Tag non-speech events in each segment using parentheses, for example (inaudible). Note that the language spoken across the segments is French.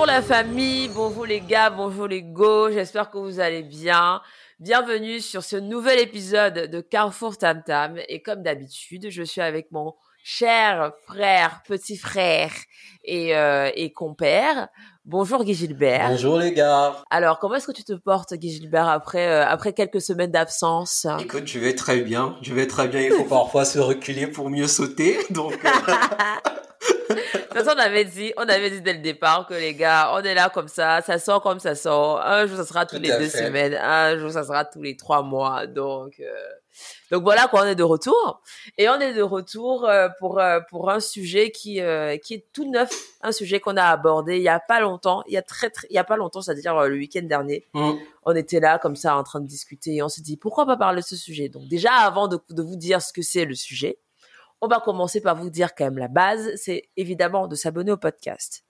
Bonjour la famille, bonjour les gars, bonjour les go, j'espère que vous allez bien. Bienvenue sur ce nouvel épisode de Carrefour Tam Tam. Et comme d'habitude, je suis avec mon cher frère, petit frère et, euh, et compère. Bonjour Guy Gilbert. Bonjour les gars. Alors, comment est-ce que tu te portes, Guy Gilbert, après, euh, après quelques semaines d'absence? Écoute, je vais très bien. Je vais très bien. Il faut parfois se reculer pour mieux sauter. (laughs) Donc. Euh, De toute façon, on avait dit, on avait dit dès le départ que les gars, on est là comme ça, ça sort comme ça sort. Un jour, ça sera tous Tout les deux fait. semaines, un jour, ça sera tous les trois mois. Donc, euh, donc voilà, quoi, on est de retour. Et on est de retour euh, pour euh, pour un sujet qui euh, qui est tout neuf, un sujet qu'on a abordé il y a pas longtemps, il y a très, très il y a pas longtemps, c'est-à-dire le week-end dernier. hum, On était là comme ça en train de discuter et on s'est dit pourquoi pas parler de ce sujet? Donc déjà, avant de, de vous dire ce que c'est le sujet, on va commencer par vous dire quand même la base, c'est évidemment de s'abonner au podcast.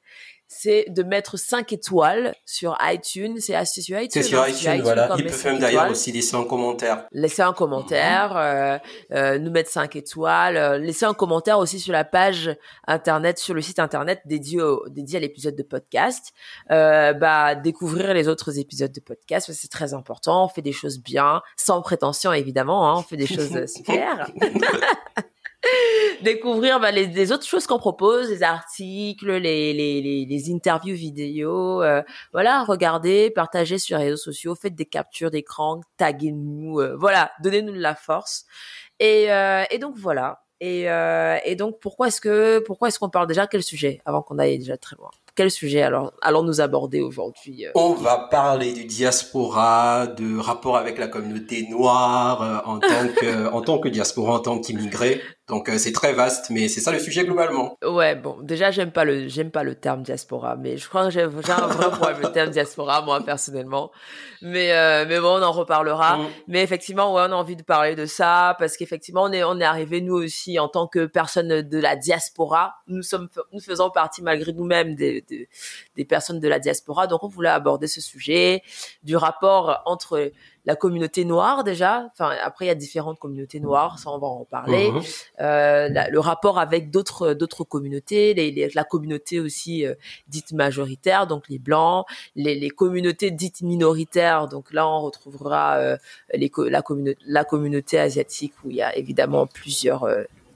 C'est de mettre 5 étoiles sur iTunes. C'est sur iTunes. C'est sur hein, iTunes, voilà. Ils met peuvent 5 même d'ailleurs aussi laisser un commentaire. Laissez un commentaire, euh, euh, nous mettre 5 étoiles, euh, laissez un commentaire aussi sur la page internet, sur le site internet dédié, au, dédié à l'épisode de podcast. Euh, bah, découvrir les autres épisodes de podcast, c'est très important. On fait des choses bien, sans prétention évidemment, hein, on fait des choses (laughs) super. (laughs) (laughs) découvrir bah, les, autres choses qu'on propose, les articles, les, les, les, les interviews vidéo, euh, voilà, regardez, partagez sur les réseaux sociaux, faites des captures d'écran, taguez-nous, euh, voilà, donnez-nous de la force. Et, euh, et donc voilà. Et, euh, et donc pourquoi est-ce que pourquoi est-ce qu'on parle déjà? Quel sujet avant qu'on aille déjà très loin? Quel sujet alors allons nous aborder aujourd'hui euh? On va parler du diaspora, de rapport avec la communauté noire euh, en tant que (laughs) en tant que diaspora, en tant qu'immigré. Donc euh, c'est très vaste, mais c'est ça le sujet globalement. Ouais, bon, déjà j'aime pas le j'aime pas le terme diaspora, mais je crois que j'ai un vrai problème le terme diaspora moi personnellement. Mais euh, mais bon, on en reparlera. Hum, Mais effectivement, ouais, on a envie de parler de ça parce qu'effectivement, on est on est arrivé nous aussi en tant que personnes de la diaspora. Nous sommes nous faisons partie malgré nous-mêmes des, des des personnes de la diaspora, donc on voulait aborder ce sujet du rapport entre la communauté noire déjà. Enfin, après il y a différentes communautés noires, ça on va en parler hum. euh, la- le rapport avec d'autres d'autres communautés, les, les- la communauté aussi euh, dite majoritaire, donc les blancs, les, les communautés dites minoritaires, donc là on retrouvera euh, les, la communauté asiatique où il y a évidemment plusieurs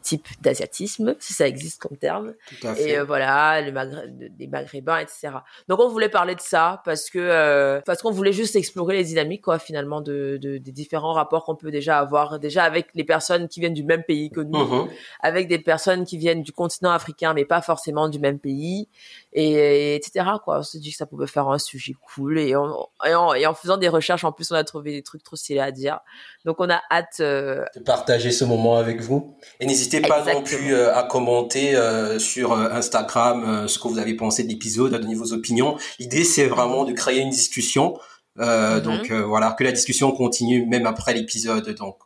types d'asiatisme, si ça existe comme terme Tout à fait. et euh, voilà le de- des maghrébins etc donc on voulait parler de ça parce que euh, parce qu'on voulait juste explorer les dynamiques quoi finalement de, de des différents rapports qu'on peut déjà avoir déjà avec les personnes qui viennent du même pays que nous Mhm. avec des personnes qui viennent du continent africain mais pas forcément du même pays et, et etc quoi on s'est dit que ça pouvait faire un sujet cool et en, et en et en faisant des recherches en plus on a trouvé des trucs trop stylés à dire donc on a hâte euh, de partager ce moment avec vous. Et n'hésitez pas non plus euh, à commenter euh, sur Instagram ce que vous avez pensé de l'épisode, à donner vos opinions. L'idée, c'est vraiment de créer une discussion. Mhm. Donc voilà, que la discussion continue même après l'épisode. Donc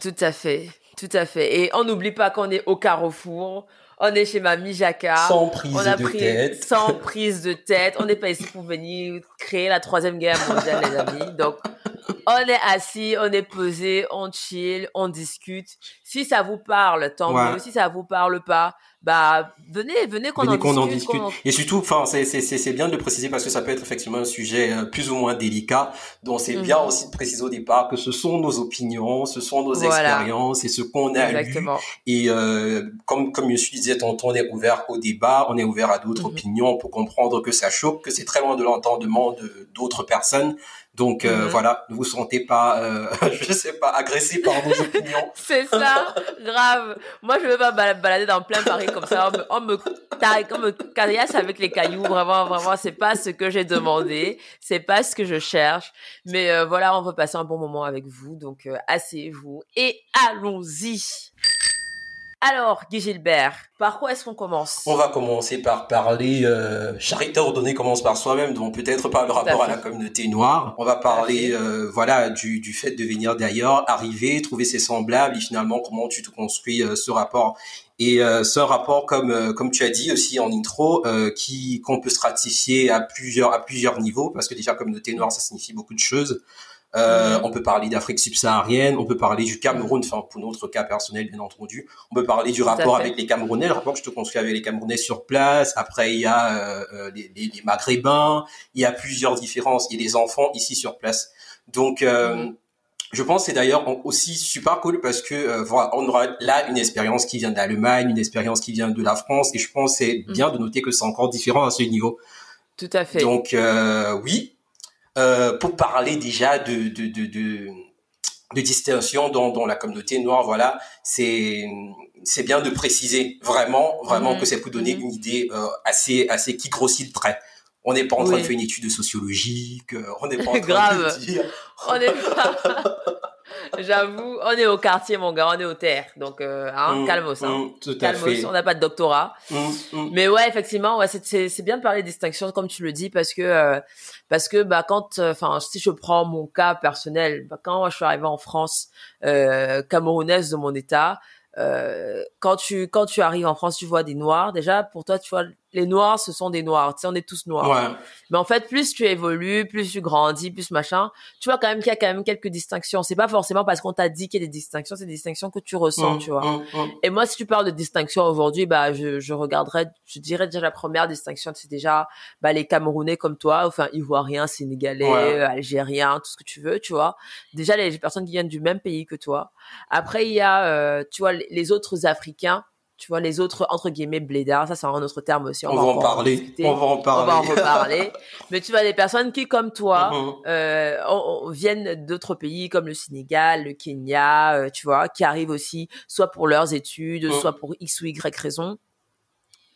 Tout à fait, tout à fait. Et on n'oublie pas qu'on est au Carrefour, on est chez Mamie Jacquard. sans prise on a de pris tête. sans prise de tête. On n'est pas ici pour venir créer la troisième guerre mondiale, les amis. Donc, on est assis, on est posé, on chill, on discute. Si ça vous parle, tant Ouais. mieux. Si ça vous parle pas, bah venez, venez qu'on en discute. Et surtout, enfin, c'est c'est c'est c'est bien de le préciser parce que ça peut être effectivement un sujet euh, plus ou moins délicat. Donc c'est Mhm. bien aussi de préciser au départ que ce sont nos opinions, ce sont nos Voilà. expériences et ce qu'on a lu. Exactement. Et euh, comme comme je disais tantôt, on est ouvert au débat, on est ouvert à d'autres Mhm. opinions pour comprendre que ça choque, que c'est très loin de l'entendement de d'autres personnes. Donc euh, Mhm. voilà, ne vous sentez pas, euh, (laughs) je sais pas, agressé par nos opinions. (laughs) C'est ça, grave. Moi, je veux pas bal- balader dans plein Paris comme ça. On me, on me, me caillasse avec les cailloux. Vraiment, vraiment, c'est pas ce que j'ai demandé. C'est pas ce que je cherche. Mais euh, voilà, on veut passer un bon moment avec vous. Donc, euh, asseyez-vous et allons-y. Alors, Guy Gilbert, par quoi est-ce qu'on commence? On va commencer par parler, euh, charité ordonnée commence par soi-même, donc peut-être par le rapport à, la communauté noire. On va parler, euh, voilà, du, du fait de venir d'ailleurs, arriver, trouver ses semblables et finalement comment tu te construis euh, ce rapport. Et euh, ce rapport, comme euh, comme tu as dit aussi en intro, euh, qui qu'on peut stratifier à plusieurs à plusieurs niveaux, parce que déjà communauté noire, ça signifie beaucoup de choses. Euh, On peut parler d'Afrique subsaharienne, on peut parler du Cameroun, enfin pour notre cas personnel bien entendu. On peut parler du rapport avec les Camerounais, le rapport que je te construis avec les Camerounais sur place. Après il y a euh, euh les, les, les, Maghrébins, il y a plusieurs différences. Il y a les enfants ici sur place. Donc euh, mm. Je pense c'est d'ailleurs aussi super cool parce que euh, voilà, on aura là une expérience qui vient d'Allemagne, une expérience qui vient de la France, et je pense c'est mm. bien de noter que c'est encore différent à ce niveau. Tout à fait. Donc euh, oui, euh, pour parler déjà de de de, de, de distinction dans, dans la communauté noire, voilà, c'est c'est bien de préciser vraiment vraiment mm. que c'est pour donner mm. une idée euh, assez assez qui grossit le trait. On n'est pas en train de faire une étude sociologique, on n'est pas en (laughs) train Grave. de dire. On est (laughs) pas. J'avoue, on est au quartier, mon gars, on est au terre. Donc, euh, hein, mmh, calmos, hein. Mmh, tout à calmos, fait. on n'a pas de doctorat. Mmh, Mais ouais, effectivement, ouais, c'est bien de parler de distinction, comme tu le dis, parce que, euh, parce que, bah, quand, enfin, si je prends mon cas personnel, bah, quand moi, je suis arrivée en France, euh, camerounaise de mon état, euh, quand tu quand tu arrives en France, tu vois des noirs. Déjà, pour toi, tu vois les noirs, ce sont des noirs. Tu sais, on est tous noirs. Ouais. Mais en fait, plus tu évolues, plus tu grandis, plus machin, tu vois quand même qu'il y a quand même quelques distinctions. C'est pas forcément parce qu'on t'a dit qu'il y a des distinctions, c'est des distinctions que tu ressens, Mmh, tu vois. mmh, mmh. Et moi, si tu parles de distinction aujourd'hui, bah, je, je regarderais, je dirais déjà la première distinction, c'est déjà, bah, les Camerounais comme toi, enfin, Ivoiriens, Sénégalais, Ouais. Algériens, tout ce que tu veux, tu vois. Déjà, les personnes qui viennent du même pays que toi. Après, il y a, euh, tu vois, les autres Africains, tu vois, les autres, entre guillemets, blédards, ça, c'est un autre terme aussi. On, va en parler. On va en On parler. va en reparler. (laughs) Mais tu vois, des personnes qui, comme toi, Mhm. euh, on- on- viennent d'autres pays comme le Sénégal, le Kenya, euh, tu vois, qui arrivent aussi soit pour leurs études, Mm. soit pour X ou Y raison.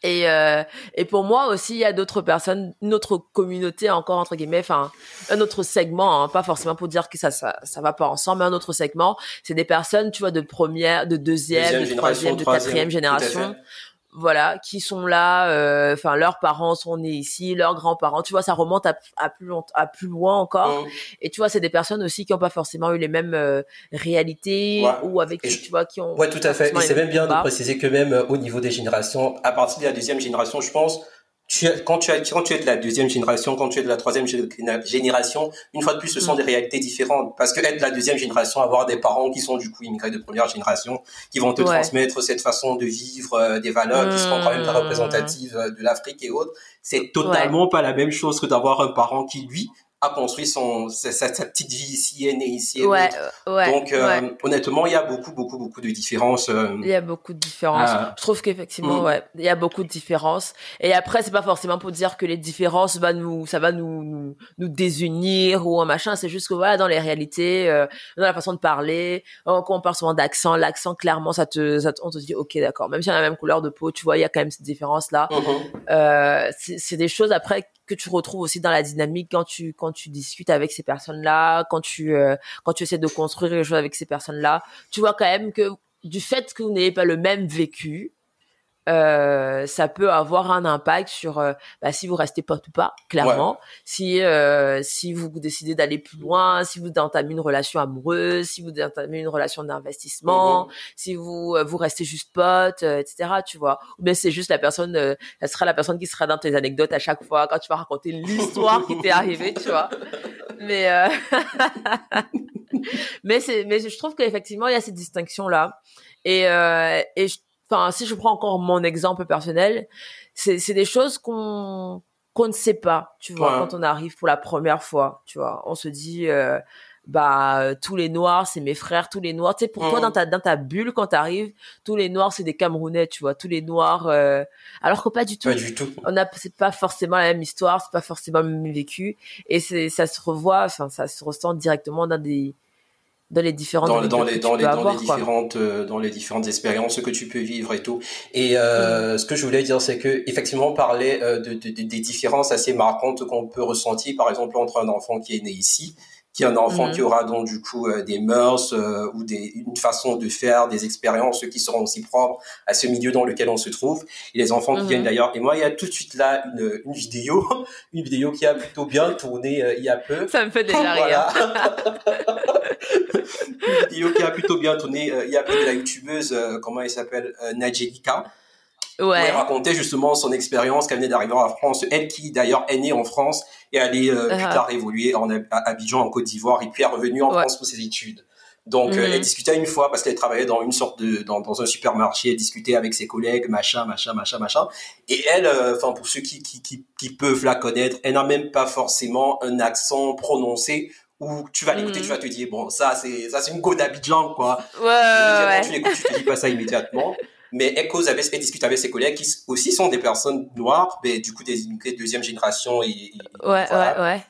Et, euh, et pour moi aussi, il y a d'autres personnes, une autre communauté encore entre guillemets, enfin un autre segment, hein, pas forcément pour dire que ça, ça ça va pas ensemble, mais un autre segment, c'est des personnes, tu vois, de première, de deuxième, Deuxième de troisième, de troisième, quatrième génération. Voilà, qui sont là, euh, enfin leurs parents sont nés ici, leurs grands-parents, tu vois, ça remonte à, à plus long, à plus loin encore. Mhm. Et tu vois, c'est des personnes aussi qui n'ont pas forcément eu les mêmes euh, réalités Ouais. ou avec je- tu vois qui ont. Ouais, tout à fait. Et c'est même bien de préciser que même euh, au niveau des générations, à partir de la deuxième génération, je pense, tu quand tu as, quand tu es de la deuxième génération, quand tu es de la troisième gé- génération, une fois de plus, ce sont Mm. des réalités différentes. Parce que être de la deuxième génération, avoir des parents qui sont du coup immigrés de première génération, qui vont te Ouais. transmettre cette façon de vivre, euh, des valeurs qui seront quand même très Mm. représentatives euh, de l'Afrique et autres, c'est totalement pas la même chose que d'avoir un parent qui, lui, a construit son, sa, sa- sa petite vie ici, est né ici. et Ouais, euh, ouais. Donc, euh, ouais. honnêtement, il y a beaucoup, beaucoup, beaucoup de différences. euh, Il y a beaucoup de différences. Ah. Je trouve qu'effectivement, Mm. ouais, il y a beaucoup de différences. Et après, c'est pas forcément pour dire que les différences va nous, ça va nous, nous, nous désunir ou un machin. C'est juste que voilà, dans les réalités, euh, dans la façon de parler, euh, quand on parle souvent d'accent, l'accent, clairement, ça te, ça te- on te dit, ok, d'accord. Même si on a la même couleur de peau, tu vois, il y a quand même cette différence-là. mhm. Euh, c'est c'est des choses après que tu retrouves aussi dans la dynamique quand tu quand tu discutes avec ces personnes-là, quand tu euh, quand tu essaies de construire les choses avec ces personnes-là, tu vois quand même que du fait que vous n'ayez pas le même vécu, euh, ça peut avoir un impact sur euh, bah, si vous restez pote ou pas, clairement. Si euh, si vous décidez d'aller plus loin, si vous entamez une relation amoureuse, si vous entamez une relation d'investissement, si vous euh, vous restez juste pote, euh, etc. Tu vois. Ou bien c'est juste la personne, euh, ça sera la personne qui sera dans tes anecdotes à chaque fois quand tu vas raconter l'histoire qui t'est arrivée, tu vois. Mais euh, (laughs) mais c'est mais je trouve qu'effectivement il y a cette distinction là et euh, et je- enfin si je prends encore mon exemple personnel, c'est c'est des choses qu'on qu'on ne sait pas, tu vois, Ouais. quand on arrive pour la première fois, tu vois. On se dit euh, bah euh, tous les noirs c'est mes frères tous les noirs tu sais pour toi Mhm. dans ta dans ta bulle quand t'arrives tous les noirs c'est des camerounais tu vois tous les noirs euh, alors que pas du tout Pas du tout. on a c'est pas forcément la même histoire c'est pas forcément le même vécu et c'est ça se revoit enfin ça se ressent directement dans des dans les différentes dans, dans les que dans tu les peux dans avoir, les quoi. différentes euh, dans les différentes expériences que tu peux vivre et tout et euh, ce que je voulais dire c'est que effectivement parler euh, de, de- de- des différences assez marquantes qu'on peut ressentir par exemple entre un enfant qui est né ici qui est un enfant Mhm. qui aura donc du coup euh, des mœurs euh, ou des une façon de faire des expériences qui seront aussi propres à ce milieu dans lequel on se trouve et les enfants qui viennent d'ailleurs et moi il y a tout de suite là une, une vidéo (laughs) une vidéo qui a plutôt bien tourné euh, il y a peu ça me fait déjà rire voilà. (laughs) Une vidéo qui a plutôt bien tourné. euh, il y a peu de la youtubeuse, euh, comment elle s'appelle, euh, Où elle racontait justement son expérience qu'elle venait d'arriver en France. Elle qui d'ailleurs est née en France et elle est euh, plus uh-huh. tard évoluée en Abidjan en Côte d'Ivoire et puis est revenue en France pour ses études. Donc euh, elle mhm. discutait une fois parce qu'elle travaillait dans une sorte de dans, dans, un supermarché, elle discutait avec ses collègues, machin, machin, machin, machin. Et elle, euh, enfin pour ceux qui, qui, qui, qui, peuvent la connaître, elle n'a même pas forcément un accent prononcé où tu vas l'écouter, tu vas te dire bon ça c'est ça c'est une go d'Abidjan quoi. Ouais, ouais, Tu l'écoutes, tu te dis pas ça immédiatement. (laughs) Mais elle cause avec, elle discute avec ses collègues qui aussi sont des personnes noires, mais du coup des deuxième génération et, ouais, ouais, ouais.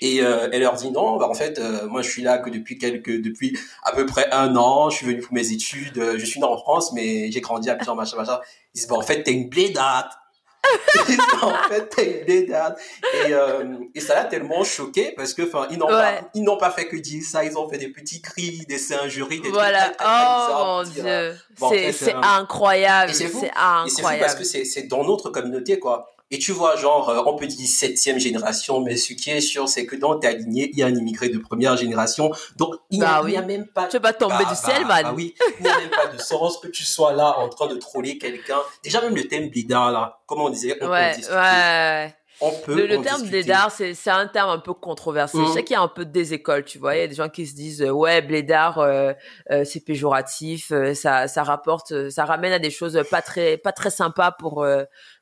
Et euh, elle leur dit non, bah en fait, euh, moi je suis là que depuis quelques, depuis à peu près un an, je suis venu pour mes études, euh, je suis né en France, mais j'ai grandi à plusieurs machin machin. Ils disent bah en fait t'es une blédate. (laughs) en fait t'es une blédate. Et, et ça l'a tellement choqué parce que enfin ils n'ont pas, ils n'ont pas fait que dire ça, ils ont fait des petits cris, des injuries, des voilà. trucs très, très, oh mon dieu, c'est c'est incroyable, c'est incroyable. Et c'est fou parce que c'est c'est dans notre communauté quoi et tu vois, genre, euh, on peut dire septième génération, mais ce qui est sûr, c'est que dans ta lignée, il y a un immigré de première génération. Donc, il n'y a, bah même pas... Tu vas tomber bah, du ciel, bah, man. oui, il n'y a même pas de sens que tu sois là en train de troller quelqu'un. Déjà, même le thème blédard, là, comme on disait, on ouais, peut discuter. Ouais. On peut le, le terme blédard, c'est un terme un peu controversé. Je mmh. sais qu'il y a un peu des écoles, tu vois. Il y a des gens qui se disent ouais blédard, euh, euh, c'est péjoratif, euh, ça ça rapporte, ça ramène à des choses pas très pas très sympas pour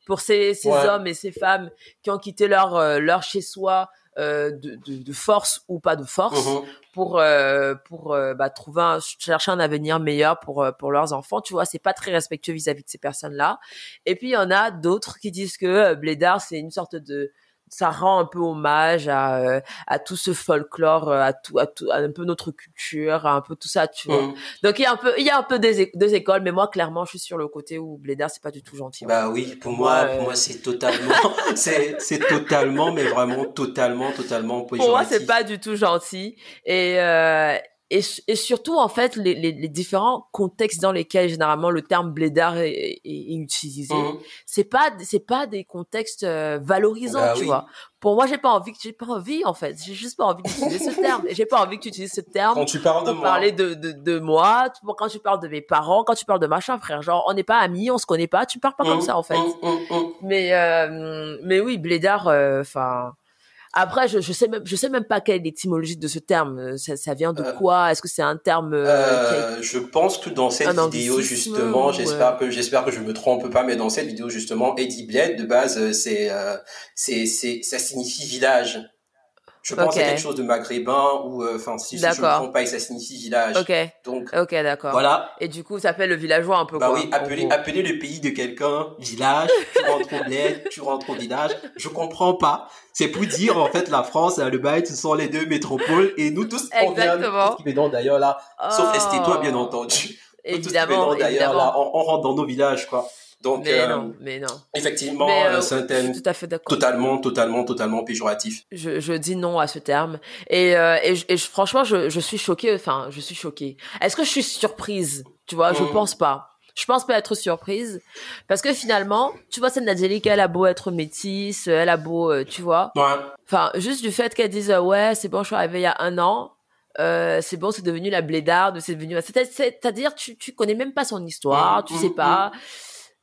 pour ces, ces hommes et ces femmes qui ont quitté leur euh, leur chez soi euh, de, de, de, force ou pas de force mm-hmm. pour euh, pour euh, bah, trouver un, chercher un avenir meilleur pour euh, pour leurs enfants. Tu vois c'est pas très respectueux vis-à-vis de ces personnes là et puis il y en a d'autres qui disent que Blédard c'est une sorte de ça rend un peu hommage à, euh, à tout ce folklore, euh, à tout, à tout, à un peu notre culture, à un peu tout ça, tu vois. Mm. Donc il y a un peu, il y a un peu des, des écoles, mais moi clairement, je suis sur le côté où Blédard c'est pas du tout gentil. Bah oui, pour moi, pour moi c'est totalement, (laughs) c'est, c'est totalement, mais vraiment totalement, totalement. Pour moi, c'est pas du tout gentil. Et euh, et, et, surtout en fait les, les, les, différents contextes dans lesquels généralement le terme blédard est, est, utilisé mmh. c'est pas c'est pas des contextes euh, valorisants bah tu vois. Pour moi j'ai pas envie j'ai pas envie en fait. J'ai juste pas envie d'utiliser ce terme. J'ai pas envie que tu utilises ce terme quand tu parles de moi. parler de, de, de moi quand tu parles de mes parents quand tu parles de machin frère. Genre on n'est pas amis on se connaît pas. Tu parles pas comme mmh, ça en fait. Mmh, mais euh, mais oui blédard euh, enfin après, je, je sais même, je sais même pas quelle est l'étymologie de ce terme. Ça, ça vient de euh, quoi? Est-ce que c'est un terme euh, euh Je pense que dans cette vidéo justement, j'espère que j'espère que je me trompe pas, mais dans cette vidéo justement, Eddie Bled de base, euh, c'est c'est c'est ça signifie village. Je pense okay. à quelque chose de maghrébin ou euh, enfin si, je me trompe pas, et ça signifie village. Ok. Donc ok d'accord. Voilà. Et du coup, ça s'appelle le villageois un peu. Bah oui, appeler appeler le pays de quelqu'un village. Tu rentres au bled, tu rentres au village. Je comprends pas. C'est pour dire en fait la France et le bail, ce sont les deux métropoles et nous tous on vient qui d'ailleurs là, sauf Esté-toi bien entendu. Évidemment, d'ailleurs là, on, on rentre dans nos villages quoi. Donc, mais euh, non, mais non. Effectivement, euh, c'est un thème tout à fait totalement, totalement, totalement péjoratif. Je, je dis non à ce terme. Et, euh, et, et franchement, je, je suis choquée. Enfin, je suis choquée. Est-ce que je suis surprise? Tu vois, je mm. pense pas. Je pense pas être surprise parce que finalement, tu vois, cette Nadjeli, elle a beau être métisse, elle a beau, tu vois. Ouais. Enfin, juste du fait qu'elle dise ouais, c'est bon, je suis arrivée il y a un an. Euh, c'est bon, c'est devenu la blédarde, c'est devenu. C'est-à-dire, tu tu connais même pas son histoire, mm, tu sais mm, pas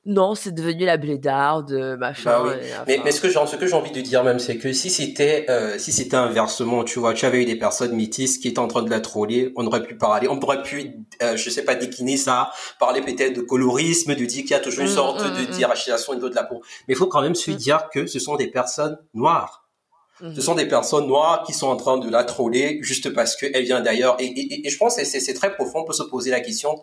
non, c'est devenu la blédarde, machin. Bah mais, mais ce que j'ai, ce que j'ai envie de dire même, c'est que si c'était, euh, si c'était inversement, tu vois, tu avais eu des personnes métisses qui étaient en train de la troller, on aurait pu parler, on aurait pu, euh, je sais pas, décliner ça, parler peut-être de colorisme, de dire qu'il y a toujours une mmh, sorte mmh, de mmh. hiérarchisation au niveau de la peau. Mais il faut quand même se dire que ce sont des personnes noires. Ce sont des personnes noires qui sont en train de la troller juste parce qu'elle vient d'ailleurs. Et, et, et, je pense que c'est très profond, on peut se poser la question,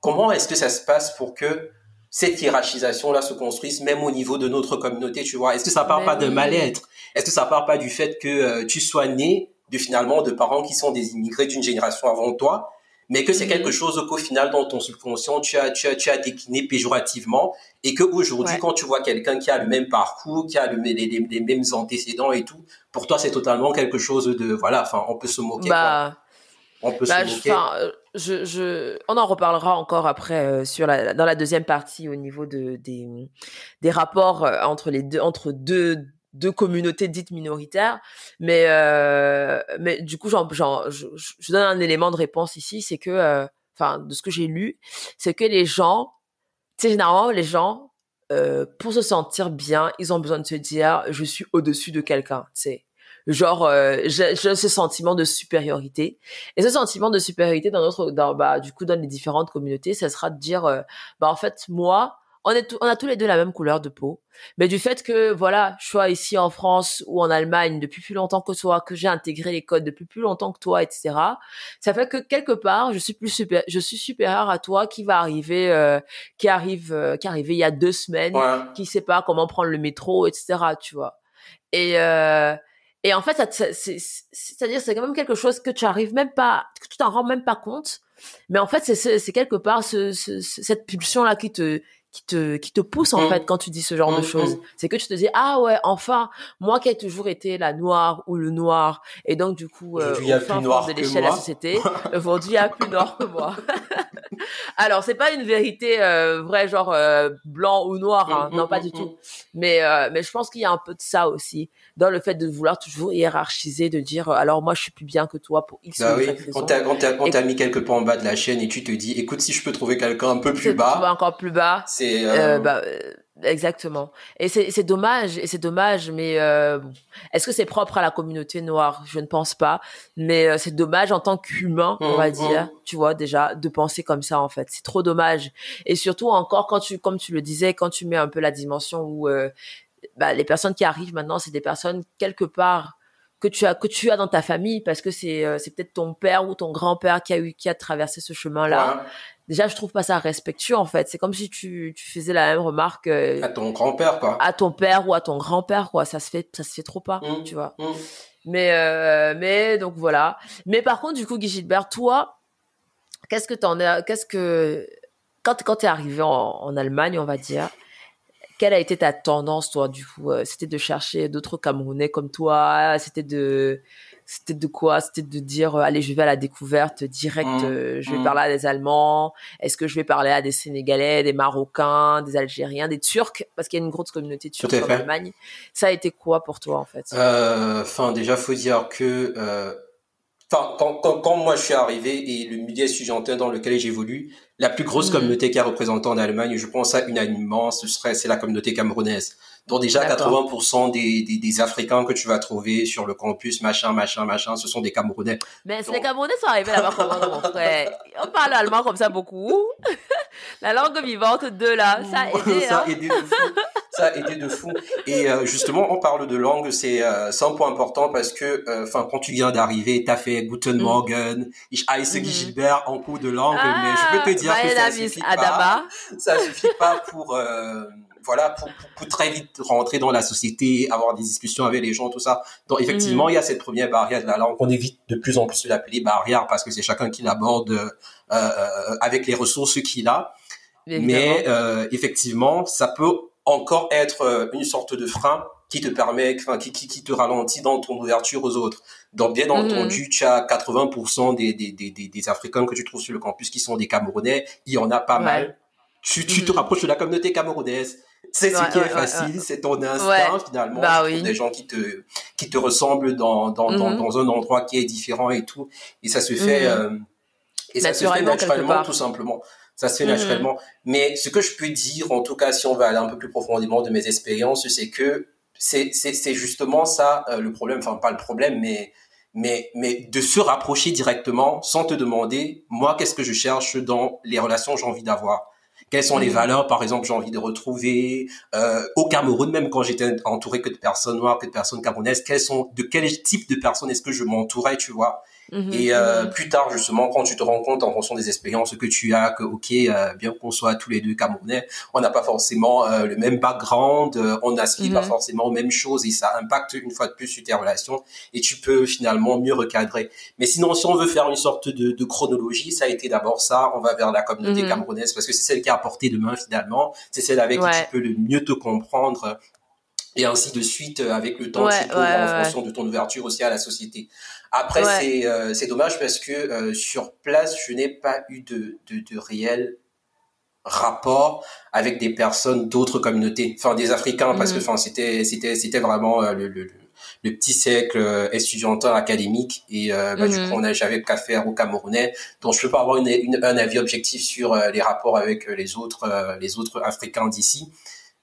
comment est-ce que ça se passe pour que cette hiérarchisation-là se construise même au niveau de notre communauté, tu vois. Est-ce que ça part pas de mal-être? Est-ce que ça part pas du fait que euh, tu sois né de finalement de parents qui sont des immigrés d'une génération avant toi, mais que c'est quelque chose qu'au final dans ton subconscient tu as tu as tu as décliné péjorativement et que aujourd'hui quand tu vois quelqu'un qui a le même parcours, qui a le, les, les, mêmes antécédents et tout, pour toi c'est totalement quelque chose de voilà, enfin on peut se moquer. Bah, On peut se bah, moquer. On en reparlera encore après euh, dans la deuxième partie au niveau de des, rapports euh, entre deux communautés dites minoritaires, mais euh, du coup, je, donne un élément de réponse ici, c'est que, enfin, de ce que j'ai lu, c'est que les gens, tu sais, généralement les gens pour se sentir bien, ils ont besoin de se dire je suis au-dessus de quelqu'un, tu sais. Genre euh, j'ai ce sentiment de supériorité. Et ce sentiment de supériorité dans notre dans bah du coup dans les différentes communautés, ça sera de dire euh, bah en fait moi on est on a tous les deux la même couleur de peau. Mais du fait que voilà je sois ici en France ou en Allemagne depuis plus longtemps que toi que j'ai intégré les codes depuis plus longtemps que toi etc ça fait que quelque part je suis plus super je suis supérieur à toi qui va arriver euh, qui arrive euh, qui est arrivé il y a deux semaines qui sait pas comment prendre le métro etc tu vois. Et euh, et en fait c'est-à-dire c'est quand même quelque chose que tu arrives même pas que tu t'en rends même pas compte. Mais en fait c'est c'est quelque part ce, ce, cette pulsion là qui te qui te qui te pousse en mmh. fait quand tu dis ce genre de mmh, choses. Mmh. C'est que tu te dis ah ouais enfin moi qui ai toujours été la noire ou le noir et donc du coup euh, il y a plus noir de l'échelle de la société aujourd'hui il y a plus noir que moi. (laughs) Alors c'est pas une vérité euh, vraie genre euh, blanc ou noir hein. non pas du tout. Mais euh, mais je pense qu'il y a un peu de ça aussi dans le fait de vouloir toujours hiérarchiser de dire euh, alors moi je suis plus bien que toi pour X bah oui. Quand t'as quand t'as mis quelque part en bas de la chaîne et tu te dis écoute si je peux trouver quelqu'un un peu plus bas encore plus bas c'est euh, bah, Exactement. Et c'est dommage et c'est dommage mais euh, est-ce que c'est propre à la communauté noire? Je ne pense pas, mais euh, c'est dommage en tant qu'humain, on va mmh, dire, mmh. tu vois déjà de penser comme ça en fait. C'est trop dommage et surtout encore quand tu comme tu le disais quand tu mets un peu la dimension où euh, bah, les personnes qui arrivent maintenant, c'est des personnes quelque part que tu as que tu as dans ta famille parce que c'est euh, c'est peut-être ton père ou ton grand-père qui a eu qui a traversé ce chemin-là. Déjà je trouve pas ça respectueux en fait. C'est comme si tu, tu faisais la même remarque euh, à ton grand-père quoi. à ton père ou à ton grand-père quoi. Ça se fait ça se fait trop pas mmh, tu vois. Mmh. mais euh, mais donc voilà. Mais par contre du coup Guy Gilbert toi qu'est-ce que t'en as qu'est-ce que quand quand t'es arrivé en, en Allemagne on va dire quelle a été ta tendance toi du coup euh, c'était de chercher d'autres Camerounais comme toi c'était de c'était de quoi? C'était de dire euh, allez, je vais à la découverte direct, mmh. euh, je vais mmh. parler à des Allemands, est-ce que je vais parler à des Sénégalais, des Marocains, des Algériens, des Turcs? Parce qu'il y a une grosse communauté turque en Allemagne. Ça a été quoi pour toi en fait? Euh, Enfin, déjà faut dire que Enfin, quand, quand, quand, moi je suis arrivé et le milieu estudiantin dans lequel j'évolue, la plus grosse mmh. communauté qui a représenté en Allemagne, je pense à unanimement, ce serait c'est la communauté camerounaise. Donc déjà 80% des, des, des, Africains que tu vas trouver sur le campus, machin, machin, machin, ce sont des Camerounais. Mais les Camerounais sont arrivés là-bas comment, mon frère On parle allemand comme ça beaucoup. (laughs) La langue vivante de là, ça a aidé. ça a hein. aidé de fou. Ça a aidé de fou. Et euh, justement, on parle de langue, c'est euh, un point important parce que, euh, quand tu viens d'arriver, t'as fait Guten mm. Morgen, ich heiße mm. Gilbert en cours de langue, mais je peux te dire que ça suffit pas. Ça suffit pas pour euh, voilà, pour, pour, très vite rentrer dans la société, avoir des discussions avec les gens, tout ça. Donc effectivement, mhm. il y a cette première barrière de la langue. On évite de plus en plus de l'appeler barrière parce que c'est chacun qui l'aborde euh, euh, avec les ressources qu'il a. Mais euh, effectivement, ça peut encore être euh, une sorte de frein qui te permet, enfin, qui, qui, qui, te ralentit dans ton ouverture aux autres. Donc, bien mhm. entendu, tu as 80% des, des, des, des, Africains que tu trouves sur le campus qui sont des Camerounais. Il y en a pas mal. Tu, tu te mhm. rapproches de la communauté camerounaise c'est ce qui est facile, c'est ton instinct finalement. Bah, oui. Des gens qui te qui te ressemblent dans dans, mhm. dans un endroit qui est différent et tout, et ça se fait mhm. euh, et ça se fait naturellement tout simplement. Ça se fait mhm. naturellement. Mais ce que je peux dire, en tout cas, si on va aller un peu plus profondément de mes expériences, c'est que c'est c'est c'est justement ça euh, le problème. Enfin, pas le problème, mais mais mais de se rapprocher directement sans te demander moi qu'est-ce que je cherche dans les relations que j'ai envie d'avoir quelles sont les mm. valeurs, par exemple, j'ai envie de retrouver euh, au Cameroun, même quand j'étais entouré que de personnes noires, que de personnes camerounaises, quels sont, de quel type de personnes est-ce que je m'entourais, tu vois? Mhm. Et euh, mhm. plus tard, justement, quand tu te rends compte en fonction des expériences que tu as, que ok, euh, bien qu'on soit tous les deux Camerounais, on n'a pas forcément euh, le même background, on n'aspire pas mhm. forcément aux mêmes choses et ça impacte une fois de plus sur tes relations et tu peux finalement mieux recadrer. Mais sinon, si on veut faire une sorte de, de chronologie, ça a été d'abord ça, on va vers la communauté camerounaise parce que c'est celle qui a apporté de main finalement, c'est celle avec qui tu peux le mieux te comprendre et ainsi de suite avec le temps tu en fonction de ton ouverture aussi à la société. Après, c'est euh, c'est dommage parce que euh, sur place, je n'ai pas eu de, de, de réel rapport avec des personnes d'autres communautés, enfin des Africains, parce que mhm. enfin c'était c'était c'était vraiment euh, le, le, le, petit cercle étudiantin académique et bah, du coup mhm. on j'avais qu'à faire au Camerounais, donc je peux pas avoir une, un avis objectif sur les rapports avec les autres les autres Africains d'ici.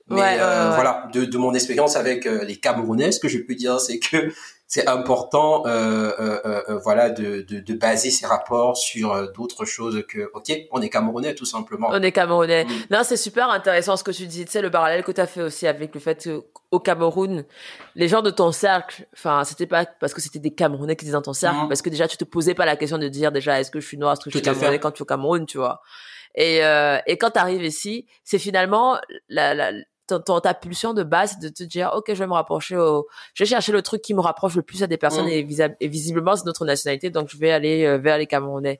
Mais voilà, de, de mon expérience avec les Camerounais, ce que je peux dire, c'est que (laughs) c'est important, euh, euh, euh, voilà, de, de, de, baser ses rapports sur euh, d'autres choses que, ok, on est Camerounais tout simplement. On est Camerounais. Mm. Non, c'est super intéressant ce que tu dis. Tu sais, le parallèle que tu as fait aussi avec le fait qu'au Cameroun, les gens de ton cercle, enfin, c'était pas parce que c'était des Camerounais qui étaient dans ton cercle, mm. parce que déjà tu te posais pas la question de dire déjà est-ce que je suis noir, est-ce que je suis Camerounais quand tu es au Cameroun, tu vois. Et, euh, et quand tu arrives ici, c'est finalement la, la, ta pulsion de base de te dire ok je vais me rapprocher au je vais chercher le truc qui me rapproche le plus à des personnes mm. et, visiblement c'est notre nationalité donc je vais aller euh, vers les Camerounais.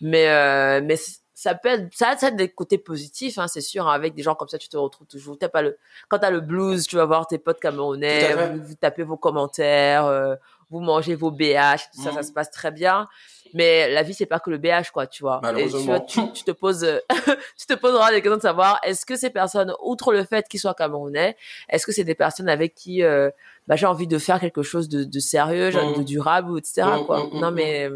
Mais euh, mais ça peut être ça, ça a des côtés positifs hein, c'est sûr hein, avec des gens comme ça tu te retrouves toujours. T'as pas le quand t'as le blues tu vas voir tes potes camerounais vous, tapez vos commentaires euh, vous mangez vos BH tout ça ça se passe très bien. Mais la vie c'est pas que le BH quoi tu vois. Et tu, tu, te poses (laughs) tu te poseras des questions de savoir est-ce que ces personnes outre le fait qu'ils soient camerounais est-ce que c'est des personnes avec qui euh, bah, j'ai envie de faire quelque chose de, de sérieux de mmh. durable etc mmh, quoi. mmh, non mais,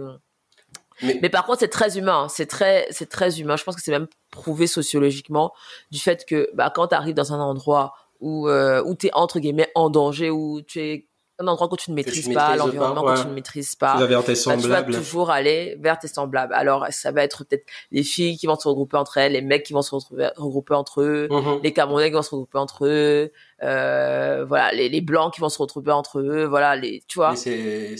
mais mais par contre c'est très humain c'est très c'est très humain. Je pense que c'est même prouvé sociologiquement du fait que bah quand tu arrives dans un endroit où euh, où tu es entre guillemets en danger où tu es un endroit que tu ne maîtrises pas, l'environnement que tu ne maîtrises pas. Tu vas vers tes semblables. tu vas toujours aller vers tes semblables. Alors, ça va être peut-être les filles qui vont se regrouper entre elles, les mecs qui vont se regrouper entre eux, mm-hmm. les Camerounais qui vont se regrouper entre eux, euh, voilà, les, les blancs qui vont se retrouver entre eux, voilà, les, tu vois.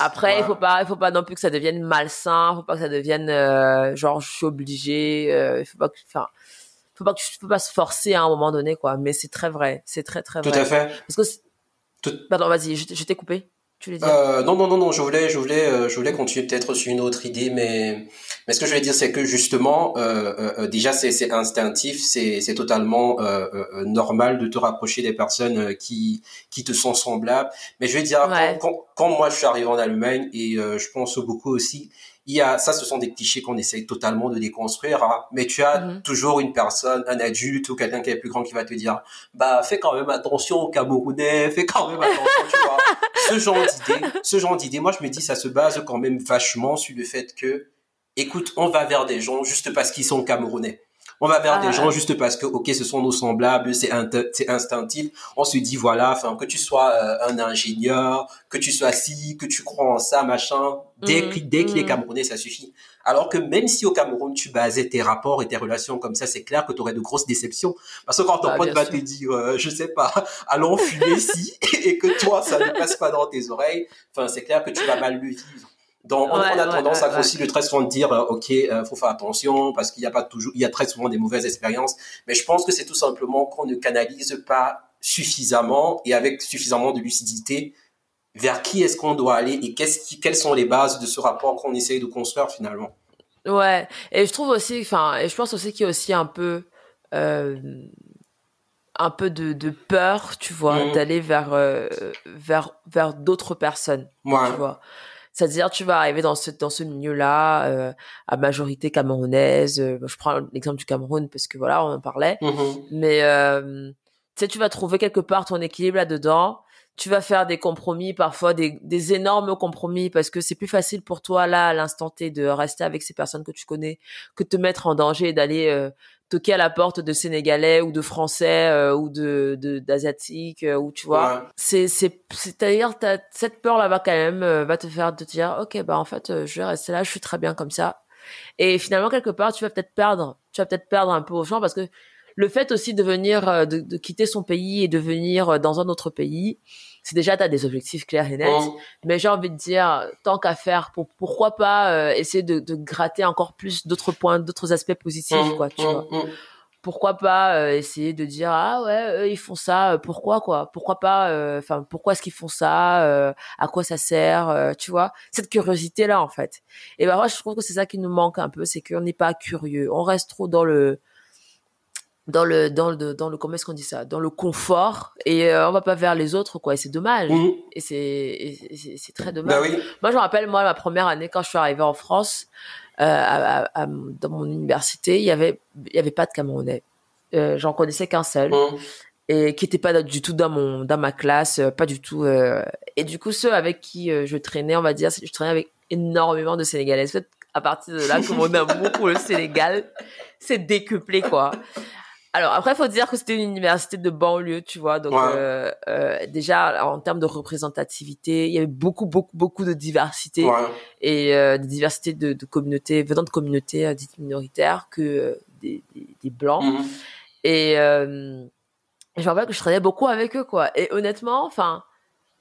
Après, il faut pas, il faut pas non plus que ça devienne malsain, il faut pas que ça devienne euh, genre je suis obligé, euh, il faut pas que, enfin, faut pas que, faut pas se forcer à un moment donné quoi. Mais c'est très vrai, c'est très très vrai. Tout à fait. Parce que Pardon, vas-y, je t'ai coupé. Tu dire euh, non, non, non, non, je voulais, je voulais, euh, je voulais continuer peut-être sur une autre idée, mais, mais ce que je voulais dire, c'est que justement, euh, euh déjà, c'est instinctif, c'est totalement normal de te rapprocher des personnes qui, qui te sont semblables. Mais je vais dire, quand, quand, moi je suis arrivé en Allemagne et je pense beaucoup aussi, il y a ça ce sont des clichés qu'on essaye totalement de déconstruire hein. mais tu as mhm. toujours une personne un adulte ou quelqu'un qui est plus grand qui va te dire bah fais quand même attention aux Camerounais fais quand même attention tu vois (laughs) ce genre d'idée ce genre d'idée moi je me dis ça se base quand même vachement sur le fait que écoute on va vers des gens juste parce qu'ils sont Camerounais on va vers des ah. gens juste parce que, ok, ce sont nos semblables, c'est c'est instinctif. On se dit, voilà, enfin, que tu sois euh, un ingénieur, que tu sois ci, que tu crois en ça, machin, dès, mmh, dès qu'il est mmh. camerounais, ça suffit. Alors que même si au Cameroun, tu basais tes rapports et tes relations comme ça, c'est clair que tu aurais de grosses déceptions. Parce que quand ton bah, pote va te dire, euh, je sais pas, allons fumer ici, et que toi, ça ne passe pas dans tes oreilles, enfin, c'est clair que tu vas mal le vivre. Donc, on, a tendance à aussi le très souvent de dire, euh, ok, euh, faut faire attention parce qu'il y a pas toujours, il y a très souvent des mauvaises expériences. Mais je pense que c'est tout simplement qu'on ne canalise pas suffisamment et avec suffisamment de lucidité vers qui est-ce qu'on doit aller et qu'est-ce qui, quelles sont les bases de ce rapport qu'on essaye de construire finalement. Ouais, et je trouve aussi, enfin, et je pense aussi qu'il y a aussi un peu, euh, un peu de, de peur, tu vois, mmh. d'aller vers, euh, vers, vers d'autres personnes, ouais. tu vois. C'est-à-dire, tu vas arriver dans ce, dans ce milieu-là, euh, à majorité camerounaise. Euh, je prends l'exemple du Cameroun parce que voilà, on en parlait. Mm-hmm. Mais euh, tu sais, tu vas trouver quelque part ton équilibre là-dedans. Tu vas faire des compromis, parfois des, des énormes compromis, parce que c'est plus facile pour toi là, à l'instant T, de rester avec ces personnes que tu connais, que de te mettre en danger et d'aller euh, toquer à la porte de Sénégalais ou de Français euh, ou de d'asiatiques euh, ou tu vois. C'est c'est c'est-à-dire cette peur là va quand même euh, va te faire te dire ok bah en fait je vais rester là je suis très bien comme ça. Et finalement quelque part tu vas peut-être perdre tu vas peut-être perdre un peu au champ parce que le fait aussi de venir de, de quitter son pays et de venir dans un autre pays c'est déjà tu as des objectifs clairs et nets. Mais j'ai envie de dire, tant qu'à faire, pour, pourquoi pas euh, essayer de, de, gratter encore plus d'autres points, d'autres aspects positifs, quoi, tu vois. Pourquoi pas euh, essayer de dire ah ouais ils font ça pourquoi quoi? Pourquoi pas euh, enfin pourquoi est-ce qu'ils font ça à quoi ça sert tu vois? Cette curiosité là en fait. Et ben moi je trouve que c'est ça qui nous manque un peu c'est qu'on n'est pas curieux. On reste trop dans le dans le dans le dans le comment est-ce qu'on dit ça? Dans le confort et euh, on va pas vers les autres quoi. Et c'est dommage. Mmh. et c'est c'est très dommage. Bah moi je me rappelle moi ma première année quand je suis arrivée en France euh, à, à, dans mon université il y avait il y avait pas de Camerounais. Euh, j'en connaissais qu'un seul mmh. et qui était pas du tout dans mon dans ma classe euh, pas du tout euh, et du coup ceux avec qui je traînais on va dire je traînais avec énormément de Sénégalais. À partir de là que mon amour pour le Sénégal s'est décuplé quoi Alors après, il faut dire que c'était une université de banlieue, tu vois. Donc euh, euh, déjà en termes de représentativité, il y avait beaucoup, beaucoup, beaucoup de diversité et euh, de diversité de, de communautés venant de communautés euh, dites minoritaires que des, des, des, blancs. Mhm. Et je me rappelle que je travaillais beaucoup avec eux, quoi. Et honnêtement, enfin,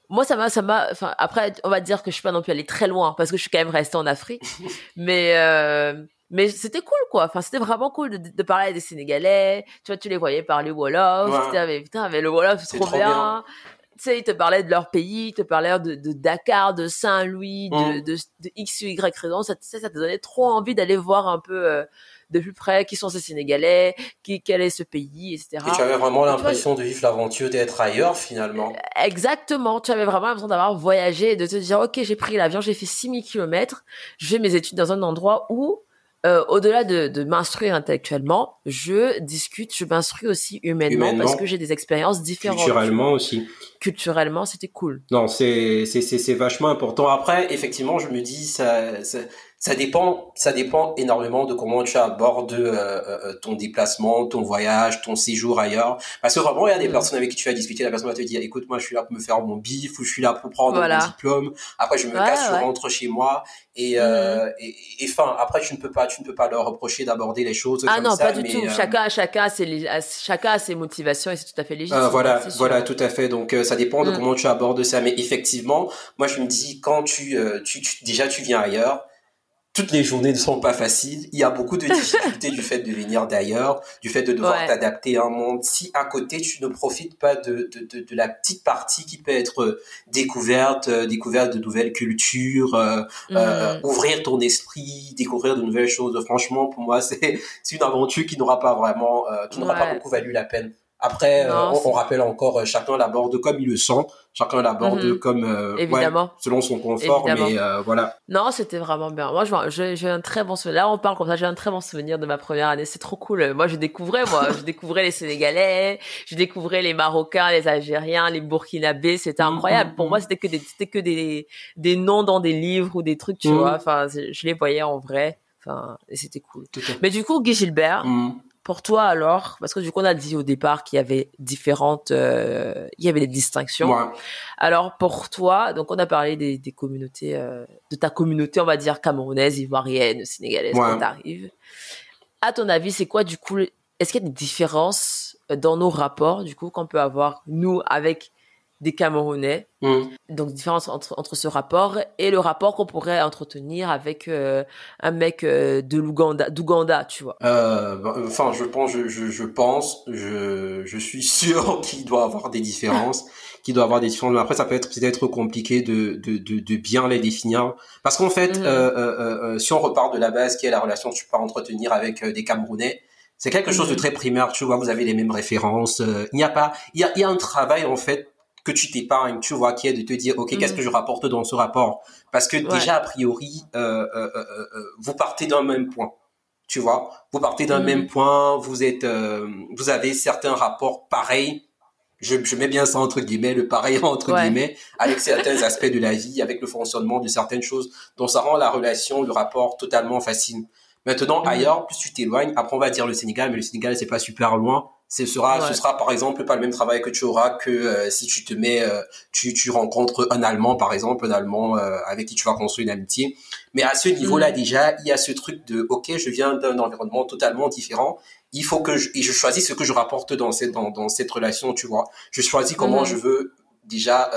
moi ça m'a, ça m'a. Enfin après, on va dire que je suis pas non plus allée très loin parce que je suis quand même restée en Afrique, (laughs) mais mais c'était cool quoi enfin c'était vraiment cool de, de, parler à des sénégalais tu vois tu les voyais parler wolof ouais. putain mais le wolof c'est trop, bien, tu sais ils te parlaient de leur pays ils te parlaient de, de Dakar de Saint-Louis de, mm. de, de, x ou y raison ça, ça, ça te donnait trop envie d'aller voir un peu euh, de plus près qui sont ces Sénégalais, qui, quel est ce pays, etc. Et tu avais vraiment l'impression de vivre l'aventure, d'être ailleurs finalement. Exactement, tu avais vraiment l'impression d'avoir voyagé et de te dire ok j'ai pris l'avion, j'ai fait 6000 km, je fais mes études dans un endroit où euh, au-delà de, de m'instruire intellectuellement, je discute, je m'instruis aussi humainement, parce que j'ai des expériences différentes. Culturellement aussi. Culturellement, c'était cool. Non, c'est c'est c'est vachement important. Après, effectivement, je me dis ça, ça ça dépend, ça dépend énormément de comment tu abordes euh, euh, ton déplacement, ton voyage, ton séjour ailleurs. Parce que vraiment, il y a des mm. personnes avec qui tu vas discuter, la personne va te dire, écoute, moi, je suis là pour me faire mon bif ou je suis là pour prendre mon diplôme. Après, je me casse, je rentre chez moi et, euh, mm. et, et, enfin, après, tu ne peux pas, tu ne peux pas leur reprocher d'aborder les choses ah comme non, pas du tout. Euh, chacun, chacun, c'est chacun a ses motivations et c'est tout à fait légitime. voilà, voilà, tout à fait. Donc, ça dépend de mm. comment tu abordes ça. Mais effectivement, moi, je me dis quand tu, tu, tu déjà, tu viens ailleurs toutes les journées ne sont pas faciles. Il y a beaucoup de difficultés du fait de venir d'ailleurs, du fait de devoir t'adapter à un monde. Si à côté tu ne profites pas de, de, de, de la petite partie qui peut être découverte, euh, découverte de nouvelles cultures, euh, euh, mm. ouvrir ton esprit, découvrir de nouvelles choses. Franchement, pour moi, (laughs) c'est c'est une aventure qui n'aura pas vraiment, qui n'aura pas beaucoup valu la peine. Après, euh, on, rappelle encore, euh, chacun l'aborde comme il le sent, chacun l'aborde mhm. comme euh, Évidemment. selon son confort, mais voilà. Non, c'était vraiment bien. Moi, j'ai un très bon souvenir. Là, on parle comme ça, j'ai un très bon souvenir de ma première année. C'est trop cool. Moi, je découvrais, moi, je découvrais les Sénégalais, je découvrais les Marocains, les Algériens, les Burkinabés. C'était mhm, incroyable. Pour mhm. moi, c'était que des, c'était que des, des noms dans des livres ou des trucs, tu vois. Enfin, je les voyais en vrai. Enfin, et c'était cool. Mais du coup, Guy Gilbert, pour toi alors, parce que du coup on a dit au départ qu'il y avait différentes, euh, il y avait des distinctions. Alors pour toi, donc on a parlé des, des communautés, euh, de ta communauté, on va dire camerounaise, ivoirienne, sénégalaise, quand t'arrives. À ton avis, c'est quoi du coup Est-ce qu'il y a des différences dans nos rapports du coup qu'on peut avoir nous avec des Camerounais. Mm. Donc différence entre, entre ce rapport et le rapport qu'on pourrait entretenir avec euh, un mec euh, de l'Ouganda, d'Ouganda, tu vois. Euh, bah, enfin, je pense, je, je, je pense, je, je suis (laughs) sûr qu'il doit avoir des différences, (laughs) qu'il doit avoir des différences. Mais après, ça peut être peut-être compliqué de, de, de, de, bien les définir, parce qu'en fait, mm. si on repart de la base, qui est la relation que tu peux entretenir avec des Camerounais. C'est quelque chose de mm. très primaire, tu vois, vous avez les mêmes références. Il n'y a pas, il y a, il y a un travail en fait que tu t'épargnes, tu vois, qui est de te dire, ok, qu'est-ce mm. que je rapporte dans ce rapport? Parce que déjà, a priori, euh, euh, euh, vous partez d'un même point, tu vois? Vous partez d'un mm. même point, vous êtes, vous avez certains rapports pareils. Je, je, mets bien ça entre guillemets, le pareil (laughs) entre guillemets, avec certains aspects de la vie, avec le fonctionnement de certaines choses. Donc ça rend la relation, le rapport totalement facile. Maintenant, mm. ailleurs, plus tu t'éloignes, après on va dire le Sénégal, mais le Sénégal c'est pas super loin ce sera ce sera par exemple pas le même travail que tu auras que euh, si tu te mets euh, tu tu rencontres un allemand par exemple un allemand euh, avec qui tu vas construire une amitié. Mais à ce niveau là mm. déjà il y a ce truc de ok je viens d'un environnement totalement différent. Il faut que je, et je choisis ce que je rapporte dans cette dans, dans cette relation tu vois. Je choisis comment mm. je veux déjà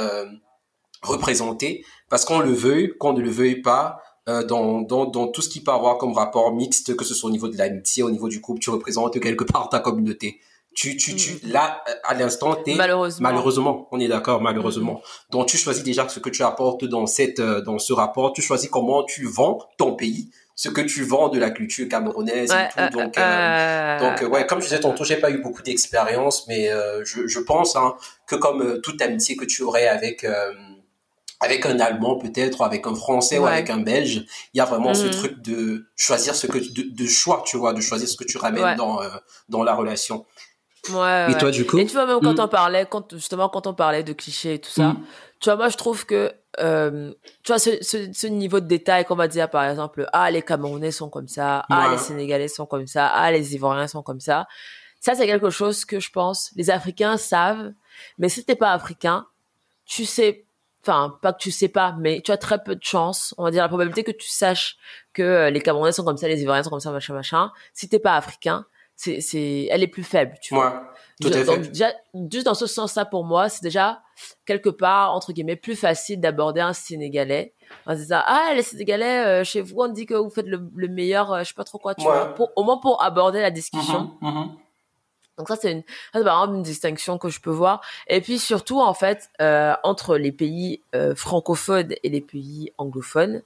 représenter parce qu'on le veut qu'on ne le veuille pas dans, dans, dans tout ce qui peut avoir comme rapport mixte, que ce soit au niveau de l'amitié, au niveau du couple, tu représentes quelque part ta communauté tu, tu, tu, là, à l'instant T, malheureusement. malheureusement, on est d'accord, malheureusement. Donc, tu choisis déjà ce que tu apportes dans cette, euh, dans ce rapport. Tu choisis comment tu vends ton pays, ce que tu vends de la culture camerounaise et tout. Euh, donc, euh, donc, ouais, comme je disais tantôt, j'ai pas eu beaucoup d'expérience, mais je, je pense hein, que comme toute amitié que tu aurais avec avec un Allemand peut-être, avec un Français ou avec un Belge, il y a vraiment ce mm. truc de choisir ce que de, de, choix, tu vois, de choisir ce que tu ramènes dans dans la relation. Ouais, et toi, du coup Et tu vois, même quand hmm. on parlait, quand, justement, quand on parlait de clichés et tout ça, hmm. tu vois, moi, je trouve que, euh, tu vois, ce, ce, ce, niveau de détail qu'on va dire, par exemple, ah, les Camerounais sont comme ça, ah, les Sénégalais sont comme ça, ah, les Ivoiriens sont comme ça, Ça, c'est quelque chose que je pense les Africains savent. Mais si t'es pas africain, tu sais, enfin, pas que tu sais pas, mais tu as très peu de chance. On va dire la probabilité que tu saches que euh, les Camerounais sont comme ça, les Ivoiriens sont comme ça, machin, machin. Si t'es pas africain, c'est, c'est, elle est plus faible, tu vois. Tout à Donc, déjà, juste dans ce sens-là, pour moi, c'est déjà quelque part, entre guillemets, plus facile d'aborder un Sénégalais. Dit ça, ah, les Sénégalais, euh, chez vous, on dit que vous faites le, le meilleur, euh, je sais pas trop quoi, tu vois, pour, au moins pour aborder la discussion. Mhm, mhm. Donc ça, c'est une, ça, c'est vraiment une distinction que je peux voir. Et puis surtout, en fait, euh, entre les pays euh, francophones et les pays anglophones,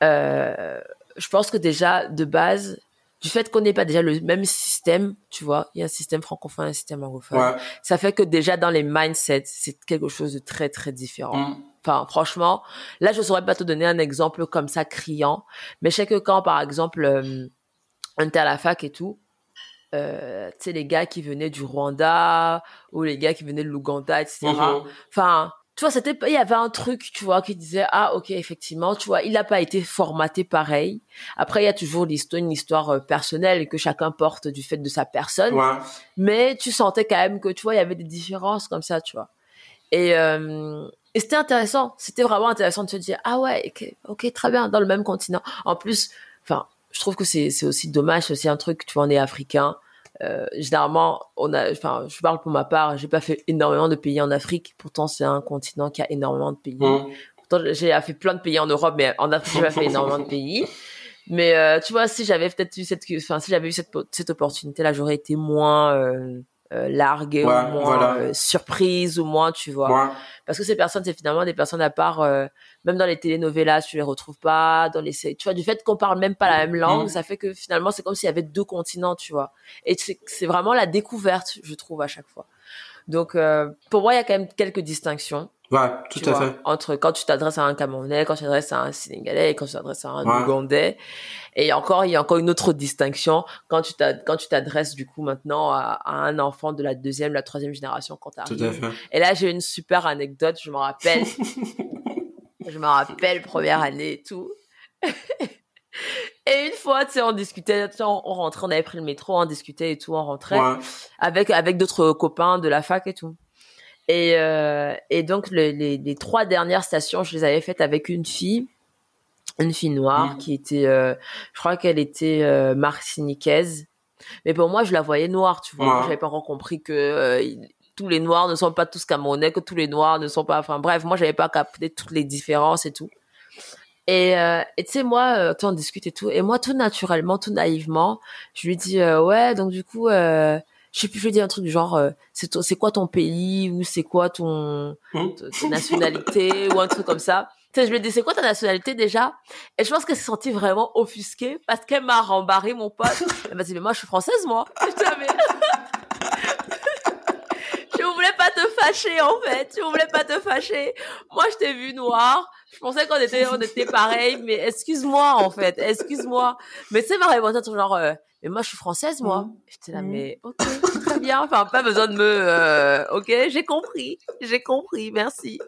je pense que déjà, de base, du fait qu'on n'ait pas déjà le même système, tu vois, il y a un système francophone, un système anglophone, Ouais. ça fait que déjà dans les mindsets, c'est quelque chose de très très différent. Mm. Enfin, franchement, là, je saurais pas te donner un exemple comme ça criant, mais je sais que quand, par exemple, euh, on était à la fac et tout, euh, tu sais, les gars qui venaient du Rwanda ou les gars qui venaient de l'Ouganda, etc. Enfin, tu vois, c'était, il y avait un truc, tu vois, qui disait, ah, ok, effectivement, tu vois, il n'a pas été formaté pareil. Après, il y a toujours l'histoire, une histoire euh, personnelle que chacun porte du fait de sa personne. Ouais. mais tu sentais quand même que tu vois il y avait des différences comme ça tu vois. Et, euh, et c'était intéressant. C'était vraiment intéressant de se dire ah ouais ok, ok très bien dans le même continent. En plus enfin je trouve que c'est c'est aussi dommage c'est aussi un truc tu vois on est africain euh, généralement on a enfin je parle pour ma part j'ai pas fait énormément de pays en Afrique pourtant c'est un continent qui a énormément de pays Mm. Pourtant, j'ai fait plein de pays en Europe, mais en Afrique, j'ai pas fait énormément de pays. (laughs) Mais euh, tu vois, si j'avais peut-être eu cette, enfin, si j'avais eu cette, cette opportunité-là, j'aurais été moins euh, euh, largue, ou moins voilà. euh, surprise, ou moins, tu vois. Ouais. Parce que ces personnes, c'est finalement des personnes à part, euh, même dans les telenovelas, tu les retrouves pas, dans les, tu vois, du fait qu'on parle même pas la même langue, Mm. ça fait que finalement, c'est comme s'il y avait deux continents, tu vois. Et c'est c'est vraiment la découverte, je trouve, à chaque fois. Donc, euh, pour moi, il y a quand même quelques distinctions Ouais, tout tu à vois, fait. entre quand tu t'adresses à un Camerounais, quand tu t'adresses à un Sénégalais et quand tu t'adresses à un Ouais. Ougandais. Et encore, il y a encore une autre distinction quand tu t'ad- quand tu t'adresses du coup maintenant à, à un enfant de la deuxième, la troisième génération quand Tout à t'arrives. fait. Et là, j'ai une super anecdote, je me rappelle. je me rappelle, première année et tout. et une fois, tu sais, on discutait, on, on rentrait, on avait pris le métro, on discutait et tout, on rentrait Ouais. avec avec d'autres copains de la fac et tout. Et euh, et donc le- les les trois dernières stations, je les avais faites avec une fille, une fille noire qui était, euh, je crois qu'elle était euh, martiniquaise. Mais pour moi, je la voyais noire, tu vois. Ouais. J'avais pas encore compris que euh, tous les noirs ne sont pas tous camerounais, que tous les noirs ne sont pas. Enfin bref, moi, j'avais pas capté toutes les différences et tout. Et, euh, tu sais, moi, euh, on discute et tout. Et moi, tout naturellement, tout naïvement, je lui dis, euh, ouais, donc du coup, euh, je sais plus, je lui dis un truc du genre, euh, c'est ton- c'est quoi ton pays ou c'est quoi ton, ta ta nationalité ou un truc comme ça. Tu sais, je lui ai dit, c'est quoi ta nationalité déjà? Et je pense qu'elle s'est sentie vraiment offusquée parce qu'elle m'a rembarré mon pote. Elle m'a dit, mais moi, je suis française, moi. (laughs) Mais... (laughs) je voulais pas te fâcher, en fait. Je voulais pas te fâcher. Moi, je t'ai vu noir. Je pensais qu'on était, on était pareil, mais excuse-moi, en fait. Excuse-moi. Mais sais, ma réponse, c'est genre, euh, mais moi, je suis française, moi. Mhm. J'étais là, Mhm. mais ok, (laughs) très bien. Enfin, pas besoin de me, euh, ok, j'ai compris. J'ai compris, merci.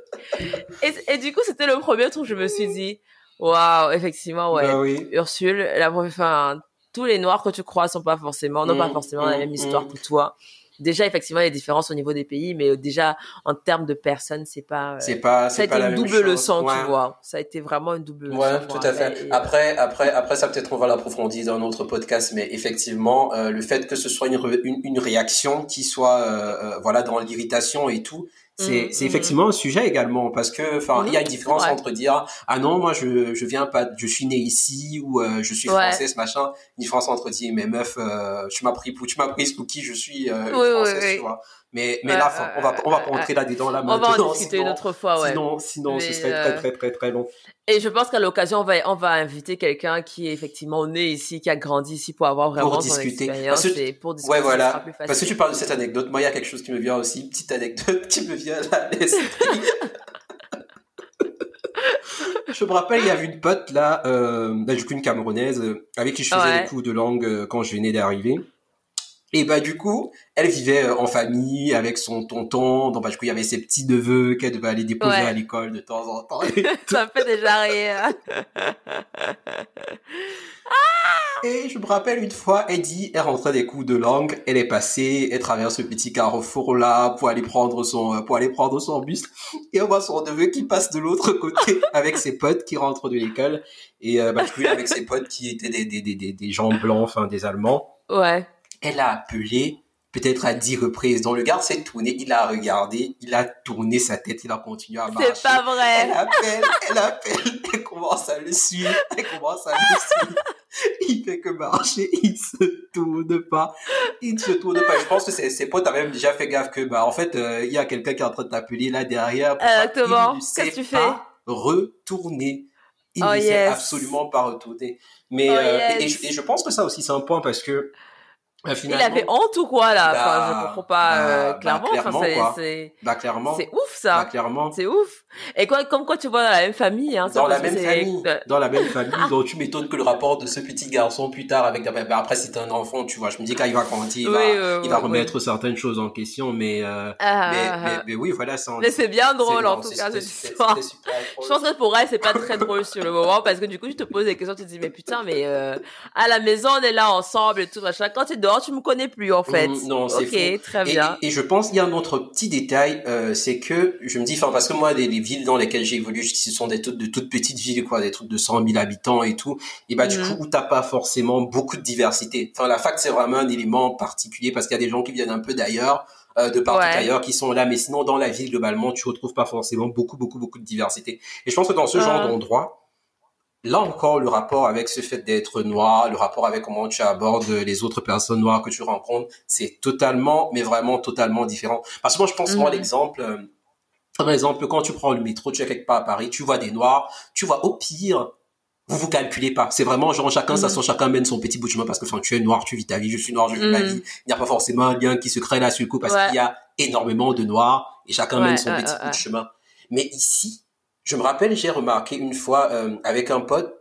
Et, et du coup, c'était le premier truc où je me suis dit, waouh, effectivement, ouais. Bah oui. Ursule, la première, enfin, tous les noirs que tu crois sont pas forcément, n'ont pas Mm, forcément la même histoire mm. que toi. Déjà, effectivement, il y a des différences au niveau des pays, mais déjà, en termes de personnes, c'est pas, euh, C'est pas, ça a pas été la une double leçon, Ouais. tu vois. Ça a été vraiment une double leçon. Ouais, me tout à fait. Et, euh, Après, après, après, ça peut-être on va l'approfondir dans un autre podcast, mais effectivement, euh, le fait que ce soit une, une, une réaction qui soit, euh, euh, voilà, dans l'irritation et tout, c'est, c'est mhm. effectivement un sujet également, parce que, enfin, il y a une Mhm, différence ouais. entre dire, ah non, moi je, je viens pas, je suis né ici ou euh, je suis Ouais. française, machin. Une différence entre dire, mais meuf, euh, tu m'as pris pour, tu m'as prise pour qui je suis euh, oui, française, oui. tu vois. Mais, mais Ouais, on va, on va pas entrer là-dedans là on va maintenant. en discuter une autre fois, ouais. Sinon, sinon, ce serait euh, très, très, très, très long. Et je pense qu'à l'occasion, on va, on va inviter quelqu'un qui est effectivement né ici, qui a grandi ici pour avoir vraiment Pour son discuter. expérience Parce que- et pour discuter. Ouais, sera voilà. Parce que tu parles de cette anecdote, moi, il y a quelque chose qui me vient aussi, petite anecdote qui me vient à l'esprit. (laughs) je me rappelle, il y avait une pote là, euh, bah, du coup une Camerounaise, euh, avec qui je faisais Ouais. des cours de langue euh, quand je venais d'arriver. Et bah du coup, elle vivait euh, en famille avec son tonton. Donc bah du coup, il y avait ses petits neveux qu'elle devait aller déposer à l'école de temps en temps. (laughs) Ça me fait déjà rire. Et je me rappelle une fois, elle dit, elle rentrait des coups de langue, elle est passée, elle traverse ce petit carrefour là pour aller prendre son, pour aller prendre son bus. Et on voit son neveu qui passe de l'autre côté (laughs) avec ses potes qui rentrent de l'école. Et euh, bah, du avec ses potes qui étaient des, des, des, des gens blancs, enfin des Allemands. Ouais. Elle a appelé peut-être à dix reprises. Donc le gars s'est tourné, il a regardé, il a tourné sa tête, il a continué à marcher. C'est pas vrai. Elle appelle, elle appelle, (laughs) elle commence à le suivre, elle commence à le suivre. Il fait que marcher, il se tourne pas, il ne se tourne pas. Je pense que ses, potes ont même déjà fait gaffe que bah en fait euh, il y a quelqu'un qui est en train de t'appeler là derrière. Exactement. Qu'est-ce que tu fais? Retourner. Il oh, ne yes. sait absolument pas retourner. Mais Oh, euh, et- yes. et, je, et je pense que ça aussi c'est un point parce que bah, Il avait honte ou quoi là? Enfin, Bah, je comprends pas euh, bah, clairement. enfin, c'est- quoi. c'est bah clairement, c'est ouf ça. clairement. C'est ouf. Et quoi, comme quoi tu vois dans la même famille. Hein, dans la même famille, dans la même famille, donc tu m'étonnes que le rapport de ce petit garçon plus tard avec, bah, bah, après c'est un enfant, tu vois, je me dis quand il va grandir, il va, Oui, oui, il va oui, remettre certaines choses en question, mais, euh, Ah, mais, ah, mais, ah. mais oui, voilà, ça. Mais c'est bien drôle en tout cas c'était- cette c'était- histoire. c'était. (laughs) Je pense que pour elle, c'est pas très (laughs) drôle sur le moment parce que du coup, je te pose des questions, tu te dis, mais putain, mais euh, à la maison, on est là ensemble et tout, machin. Quand tu dors, tu me connais plus en fait. Mm, non, c'est Ok, fou. très Et, bien. et je pense qu'il y a un autre petit détail, euh, c'est que je me dis, enfin parce que moi, les villes dans lesquelles j'ai évolué, ce sont des toutes, de toutes petites villes, quoi, des trucs de 100 000 habitants et tout. Et bah du coup, où t'as pas forcément beaucoup de diversité. Enfin, la fac c'est vraiment un élément particulier parce qu'il y a des gens qui viennent un peu d'ailleurs, euh, de partout Ouais. ailleurs, qui sont là. Mais sinon, dans la ville globalement, tu retrouves pas forcément beaucoup, beaucoup, beaucoup de diversité. Et je pense que dans ce genre d'endroit. Là encore, le rapport avec ce fait d'être noir, le rapport avec comment tu abordes les autres personnes noires que tu rencontres, c'est totalement, mais vraiment totalement différent. Parce que moi, je pense, moi, Mhm. l'exemple, euh, par exemple, quand tu prends le métro, tu es quelque part à Paris, tu vois des noirs, tu vois au pire, vous vous calculez pas. C'est vraiment genre chacun sa Mhm. son, chacun mène son petit bout de chemin parce que enfin, tu es noir, tu vis ta vie, je suis noir, je vis ma Mhm. vie. Il n'y a pas forcément un lien qui se crée là sur le coup parce Ouais. qu'il y a énormément de noirs et chacun Ouais, mène son ouais, petit bout de chemin. Mais ici, je me rappelle, j'ai remarqué une fois euh, avec un pote,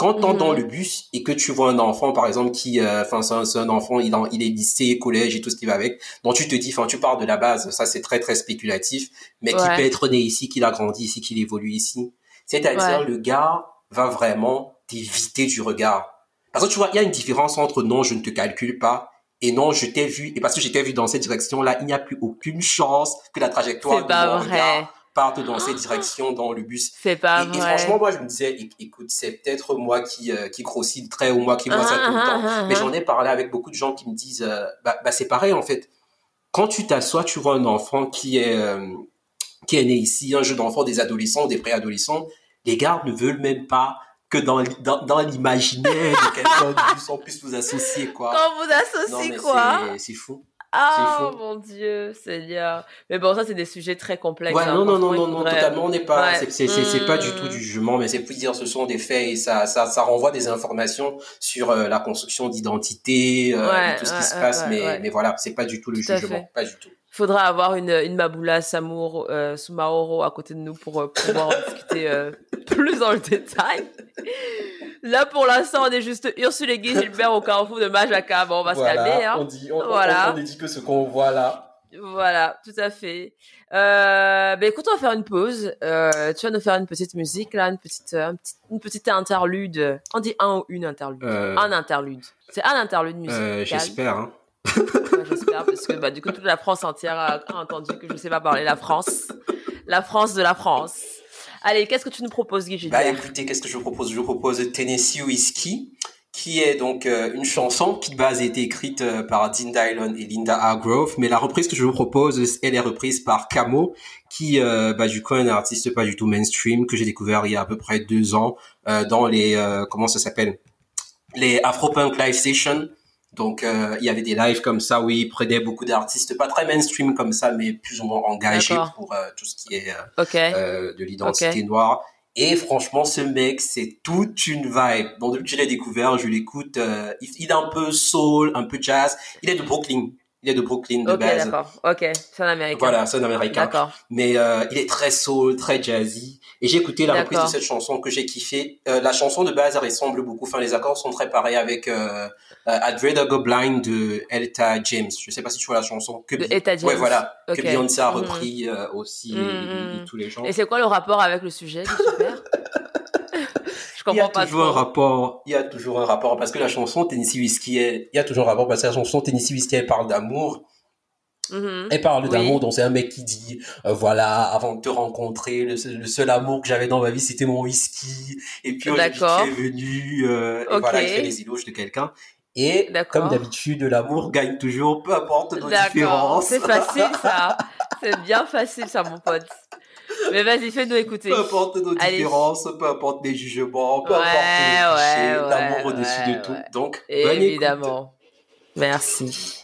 quand t'es Mhm. dans le bus et que tu vois un enfant, par exemple, qui, euh, enfin, c'est un, un enfant, il, en- il est lycée, collège et tout ce qui va avec, donc tu te dis, enfin, tu pars de la base, ça c'est très très spéculatif, mais qui peut être né ici, qu'il a grandi ici, qu'il évolue ici. C'est-à-dire, Ouais. le gars va vraiment t'éviter du regard. Parce que tu vois, il y a une différence entre non, je ne te calcule pas et non, je t'ai vu, et parce que je t'ai vu dans cette direction-là, il n'y a plus aucune chance que la trajectoire C'est pas vrai. regard parte dans cette direction dans le bus. C'est pas Et, et vrai. franchement, moi, je me disais, éc- écoute, c'est peut-être moi qui, euh, qui grossis le trait ou moi qui vois ça Ah, tout le ah, temps. ah, Mais ah. j'en ai parlé avec beaucoup de gens qui me disent, euh, bah, bah, c'est pareil, en fait. Quand tu t'assois, tu vois un enfant qui est, euh, qui est né ici, un jeune enfant, des adolescents, des préadolescents, les gars ne veulent même pas que dans, dans, dans l'imaginaire de quelqu'un de plus, on puisse vous associer, quoi. Quand vous Non, associez mais quoi c'est fou. Ah fou. mon dieu, Seigneur. Mais bon, ça c'est des sujets très complexes. Ouais, hein. non, non, non, non, faudrait- totalement, on n'est pas, Ouais. c'est, c'est pas du Hmm. tout du jugement, mais c'est plus dire, ce sont des faits et ça, ça, ça renvoie des informations sur euh, la construction d'identité, euh, Ouais, tout ce qui se passe, mais, mais voilà, c'est pas du tout le Tout jugement, pas du tout. Faudra avoir une, une Maboula Samour euh, Soumaoro à côté de nous pour euh, pouvoir en discuter euh, (laughs) plus dans le détail. Là, pour l'instant, on est juste Ursule et Guy Gilbert au carrefour de Majaka. Bon, on va se calmer, hein. dit, on, Voilà. dit que ce qu'on voit là. Voilà, tout à fait. Euh, ben écoute, on va faire une pause. Euh, tu vas nous faire une petite musique là, une petite, un petit- une petite interlude. On dit un ou une interlude. Un interlude. C'est un interlude musical. euh, j'espère, hein. (laughs) Parce que bah, du coup toute la France entière a, entendu que je sais pas parler la France, la France de la France. Allez, qu'est-ce que tu nous proposes, Guy Bah écoutez, qu'est-ce que je vous propose? Je vous propose Tennessee Whiskey, qui est donc euh, une chanson qui de base a été écrite euh, par Dean Dylon et Linda Hargrove, mais la reprise que je vous propose, elle est reprise par Camo, qui euh, bah, du coup est un artiste pas du tout mainstream que j'ai découvert il y a à peu près deux ans euh, dans les comment ça s'appelle? Les Afropunk Live Sessions. Donc euh, il y avait des lives comme ça où il prenait beaucoup d'artistes pas très mainstream comme ça, mais plus ou moins engagés pour euh, tout ce qui est euh, de l'identité noire. Et franchement, ce mec, c'est toute une vibe. Bon, depuis que je l'ai découvert, je l'écoute. il, est un peu soul, un peu jazz. Il est de Brooklyn. Il est de Brooklyn de base. d'accord. Ok, c'est un américain. Voilà, c'est un américain. D'accord. Mais euh, il est très soul, très jazzy. Et j'ai écouté la reprise de cette chanson que j'ai kiffé. Euh, la chanson de base elle ressemble beaucoup. Enfin, les accords sont très pareils avec euh, I'd Rather Go Blind de Elta James. Je sais pas si tu vois la chanson. Que Etta James. Ouais, voilà. Que Beyoncé a Mhm. repris euh, aussi et- et, mhm. et tous les gens. Et c'est quoi le rapport avec le sujet super (laughs) Je Il y a comprends pas toujours un rapport. Il y a toujours un rapport parce que la chanson Tennessee Whiskey, il y a toujours un rapport parce que la chanson Tennessee Whiskey elle parle d'amour. Mhm. Elle parle Oui. d'amour, donc c'est un mec qui dit, euh, voilà, avant de te rencontrer, le, seul- le seul amour que j'avais dans ma vie, c'était mon whisky. Et puis aujourd'hui, tu es venu, euh, et Ok. voilà, il fait les éloges de quelqu'un. Et comme d'habitude, l'amour gagne toujours, peu importe nos différences. C'est facile (laughs) ça. C'est bien facile ça, mon pote. Mais vas-y, fais-nous écouter. Peu importe nos Allez. différences, peu importe les jugements, peu Ouais, importe les clichés, ouais, l'amour ouais, au-dessus de tout. Donc, bonne écoute. Évidemment. Merci.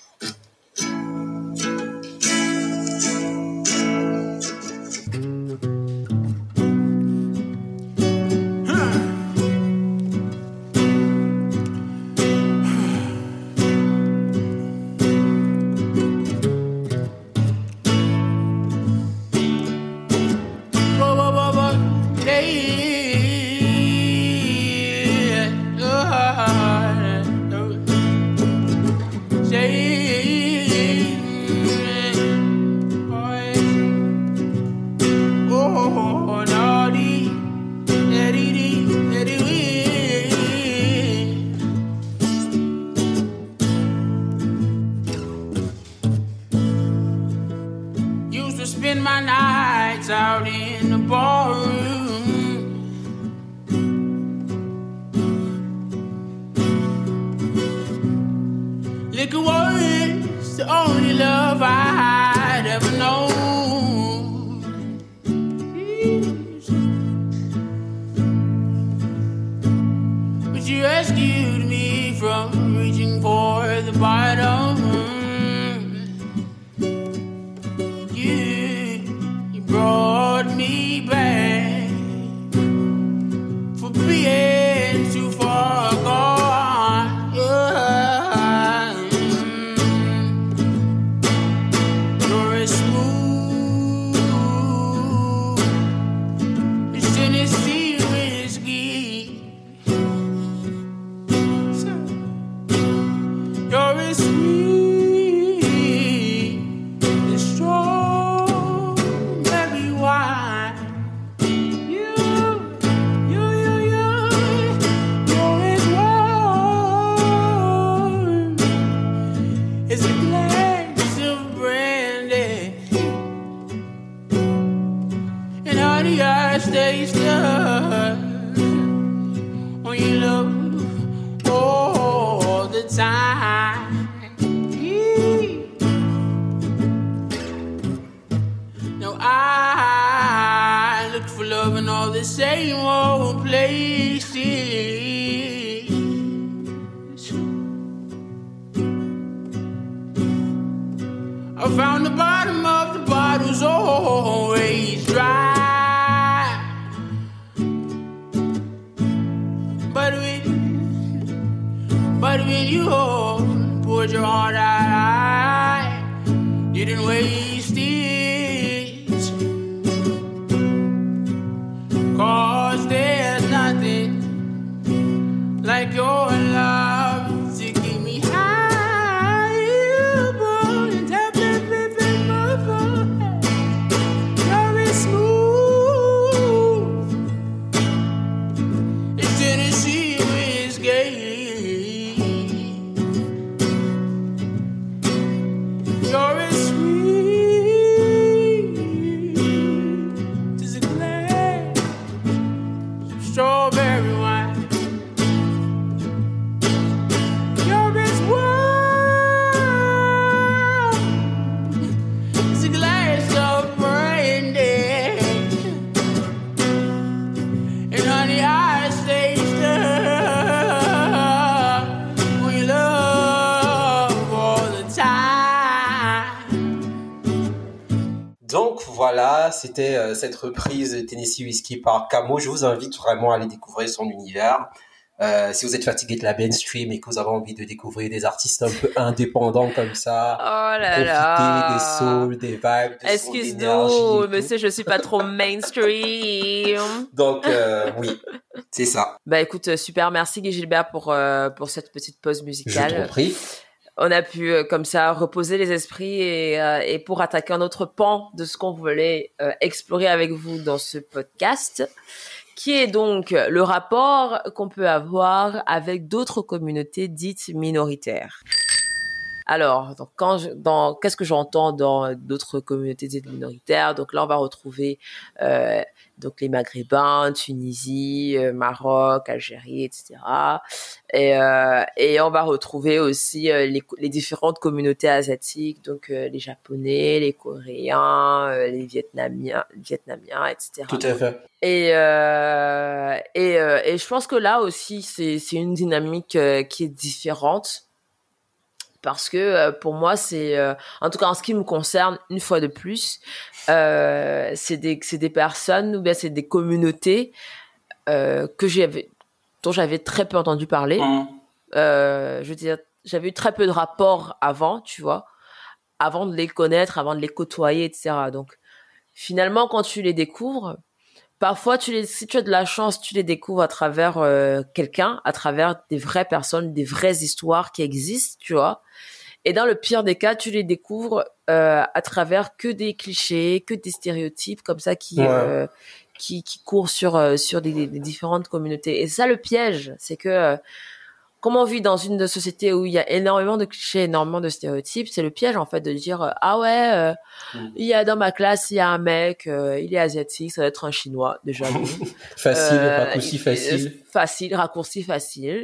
Didn't wait. C'était euh, cette reprise Tennessee Whiskey par Camo. Je vous invite vraiment à aller découvrir son univers. Euh, si vous êtes fatigué de la mainstream et que vous avez envie de découvrir des artistes un peu indépendants comme ça, oh là là. des souls, des vibes, Excuse-nous, monsieur, je suis pas trop mainstream. (laughs) Donc euh, oui, c'est ça. Bah écoute, super, merci Guy Gilbert pour euh, pour cette petite pause musicale. Je t'en prie. On a pu comme ça reposer les esprits et, et pour attaquer un autre pan de ce qu'on voulait explorer avec vous dans ce podcast qui est donc le rapport qu'on peut avoir avec d'autres communautés dites minoritaires. Alors, donc quand je, dans qu'est-ce que j'entends dans d'autres communautés dites minoritaires? Donc là, on va retrouver euh, donc les Maghrébins, Tunisie, euh, Maroc, Algérie, etc. Et, euh, et on va retrouver aussi euh, les, les, différentes communautés asiatiques, donc euh, les Japonais, les Coréens, les Vietnamiens, Vietnamiens, etc. Tout à fait. Et et, et je pense que là aussi, c'est c'est une dynamique qui est différente parce que euh, pour moi c'est euh, en tout cas en ce qui me concerne une fois de plus euh, c'est des c'est des personnes ou bien c'est des communautés que j'avais dont j'avais très peu entendu parler. Mmh. je veux dire j'avais eu très peu de rapports avant tu vois avant de les connaître avant de les côtoyer etc donc finalement quand tu les découvres parfois tu les si tu as de la chance tu les découvres à travers quelqu'un à travers des vraies personnes des vraies histoires qui existent tu vois et dans le pire des cas, tu les découvres euh, à travers que des clichés, que des stéréotypes comme ça qui euh, qui, qui courent sur euh, sur des, des, différentes communautés. Et ça, le piège, c'est que euh, comme on vit dans une société où il y a énormément de clichés, énormément de stéréotypes, c'est le piège en fait de dire euh, ah ouais, mm. il y a dans ma classe il y a un mec, il est asiatique, ça doit être un chinois déjà. (laughs) facile, raccourci facile. Facile, raccourci facile.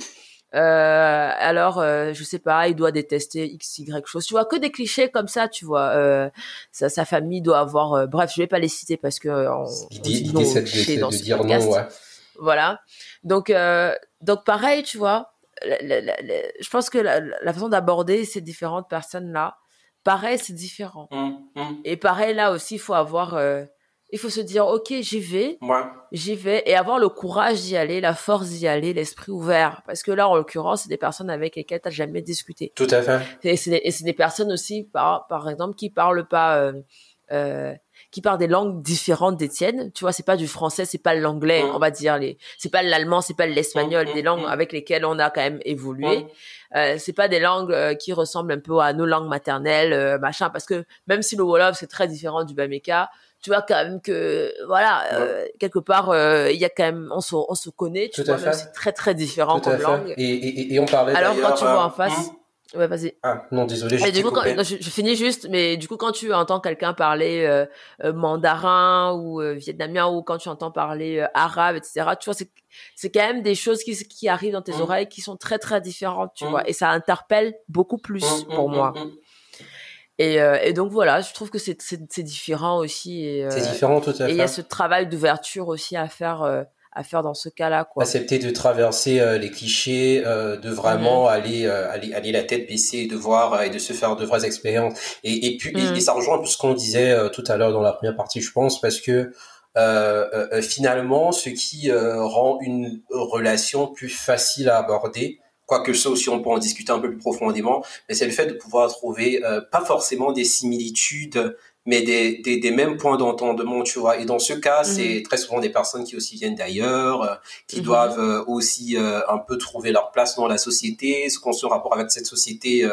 Euh, alors, euh, je sais pas, il doit détester x, y chose. Tu vois, que des clichés comme ça, tu vois. Euh, sa, sa, famille doit avoir... Euh, bref, je vais pas les citer parce que... On, L'idée, c'est de, dans de dire non, ouais. Voilà. Donc, euh, donc pareil, tu vois. je pense que la, la façon d'aborder ces différentes personnes-là, pareil, c'est différent. Mmh, mmh. Et pareil, là aussi, il faut avoir il faut se dire ok j'y vais. J'y vais et avoir le courage d'y aller la force d'y aller l'esprit ouvert. Parce que là en l'occurrence c'est des personnes avec lesquelles tu n'as jamais discuté. Tout à fait. Et c'est des, des, personnes aussi par par exemple qui parlent pas euh, euh, qui parlent des langues différentes des tiennes. Tu vois c'est pas du français c'est pas l'anglais on va dire les c'est pas l'allemand c'est pas l'espagnol des langues avec lesquelles on a quand même évolué. Euh, c'est pas des langues euh, qui ressemblent un peu à nos langues maternelles euh, machin. Parce que même si le wolof c'est très différent du bameka tu vois quand même que voilà euh, quelque part euh, il y a quand même on se on se connaît tu vois même c'est très très différent comme langue. Et, et, et on parlait alors quand tu vois en euh, face hmm. ouais vas-y. Ah non désolé je, du coup, quand, je, je, finis juste mais du coup quand tu entends quelqu'un parler euh, mandarin ou vietnamien ou quand tu entends parler arabe etc tu vois c'est c'est quand même des choses qui qui arrivent dans tes hmm. oreilles qui sont très très différentes tu hmm. vois et ça interpelle beaucoup plus pour moi et, euh, et, donc voilà, je trouve que c'est différent aussi. Euh, c'est différent tout à fait. Et il y a ce travail d'ouverture aussi à faire, euh, à faire dans ce cas-là. Accepter de traverser les clichés, de vraiment mhm. aller, aller, aller la tête baissée, de voir et de se faire de vraies expériences. Et, et puis, et, mhm. ça rejoint ce qu'on disait tout à l'heure dans la première partie, je pense, parce que finalement, ce qui rend une relation plus facile à aborder, quoique ça aussi on peut en discuter un peu plus profondément, mais c'est le fait de pouvoir trouver euh, pas forcément des similitudes, mais des, des, des mêmes points d'entendement, tu vois. Et dans ce cas, mhm. c'est très souvent des personnes qui aussi viennent d'ailleurs, euh, qui mhm. doivent euh, aussi un peu trouver leur place dans la société, ce qu'on se rapport avec cette société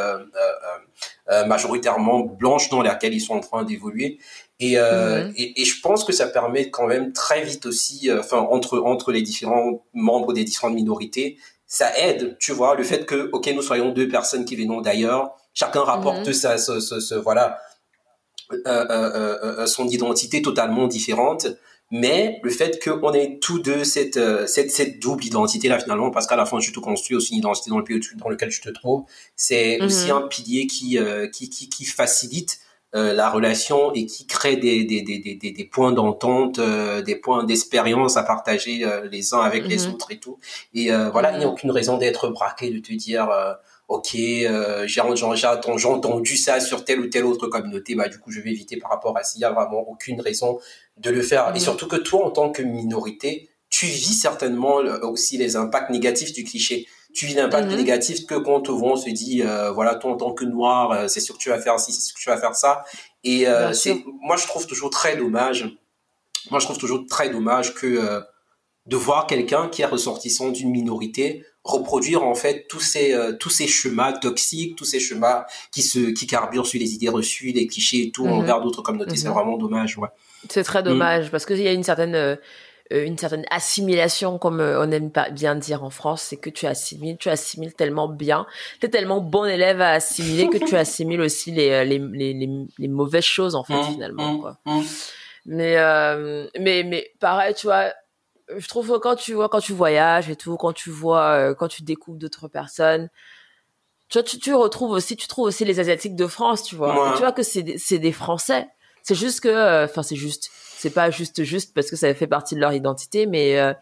majoritairement blanche dans laquelle ils sont en train d'évoluer. Et, mhm. et, et, je pense que ça permet quand même très vite aussi, enfin entre entre les différents membres des différentes minorités, ça aide, tu vois, le fait que, ok, nous soyons deux personnes qui venons d'ailleurs, chacun rapporte mhm. sa, ce, ce, voilà, euh, euh, euh, son identité totalement différente, mais le fait qu'on ait tous deux cette, cette, cette double identité là finalement, parce qu'à la fin tu te construis aussi une identité dans le pays dans lequel tu te trouves, c'est mhm. aussi un pilier qui, qui, qui, qui facilite euh, la relation et qui crée des, des, des, des, des points d'entente, euh, des points d'expérience à partager euh, les uns avec les mhm. autres et tout. Et voilà, il n'y a mhm. aucune raison d'être braqué, de te dire, ok, j'ai j'ai entendu ça sur telle ou telle autre communauté, bah du coup je vais éviter par rapport à s'il y a vraiment aucune raison de le faire. Et mhm. surtout que toi, en tant que minorité, tu vis certainement aussi les impacts négatifs du cliché. Tu vis l'impact mm-hmm. négatif que quand on se dit, euh, voilà, toi en tant que noir, euh, c'est sûr que tu vas faire ci, c'est sûr que tu vas faire ça. Et euh, c'est, moi, je trouve toujours très dommage. Moi, je trouve toujours très dommage que de voir quelqu'un qui est ressortissant d'une minorité reproduire en fait tous ces tous ces schémas toxiques, tous ces schémas qui se qui carburent sur les idées reçues, les clichés et tout mm-hmm. envers d'autres communautés. C'est vraiment dommage, ouais. C'est très dommage mm. parce qu'il y a une certaine une certaine assimilation, comme euh, on aime bien dire en France, c'est que tu assimiles, tu assimiles tellement bien, tu es tellement bon élève à assimiler que tu (laughs) assimiles aussi les, euh, les, les, les, mauvaises choses, en fait, mmh, finalement. Mmh, quoi. Mmh. Mais, euh, mais, mais pareil, tu vois, je trouve que quand tu vois, quand tu voyages et tout, quand tu vois, quand tu découvres d'autres personnes, tu vois, tu, tu retrouves aussi, tu trouves aussi les Asiatiques de France, tu vois. Tu vois que c'est c'est des Français. C'est juste que, enfin, c'est juste c'est pas juste juste parce que ça fait partie de leur identité mais euh,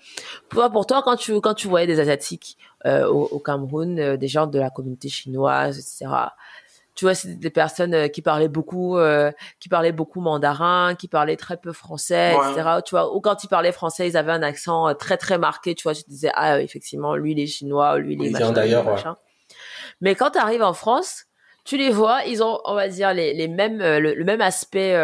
pour, pour toi quand tu quand tu voyais des asiatiques euh, au, Cameroun euh, des gens de la communauté chinoise etc tu vois c'est des personnes qui parlaient beaucoup qui parlaient beaucoup mandarin qui parlaient très peu français etc tu vois ou quand ils parlaient français ils avaient un accent très très marqué tu vois tu disais ah effectivement lui il est chinois lui il est machin, d'ailleurs mais quand tu arrives en France tu les vois ils ont on va dire les, les mêmes le, même aspect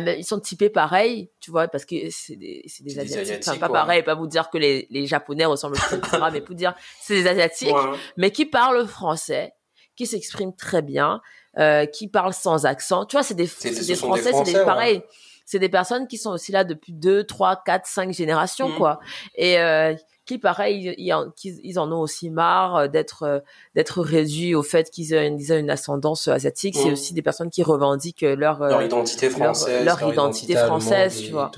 ils sont typés pareil, tu vois, parce que c'est des, c'est des, asiatiques. Enfin, pas pareil, pas vous dire que les, les japonais ressemblent aux etc., (laughs) mais pour dire, c'est des asiatiques, mais qui parlent français, qui s'expriment très bien, euh, qui parlent sans accent. Tu vois, c'est des, c'est, des, français, c'est des, pareil. C'est des personnes qui sont aussi là depuis deux, trois, quatre, cinq générations, mmh. quoi. Et, euh, qui pareil ils, ils, en ont aussi marre euh, d'être euh, d'être réduits au fait qu'ils aient, une ascendance asiatique. C'est mmh. aussi des personnes qui revendiquent leur euh, leur identité française leur, identité, française tu vois.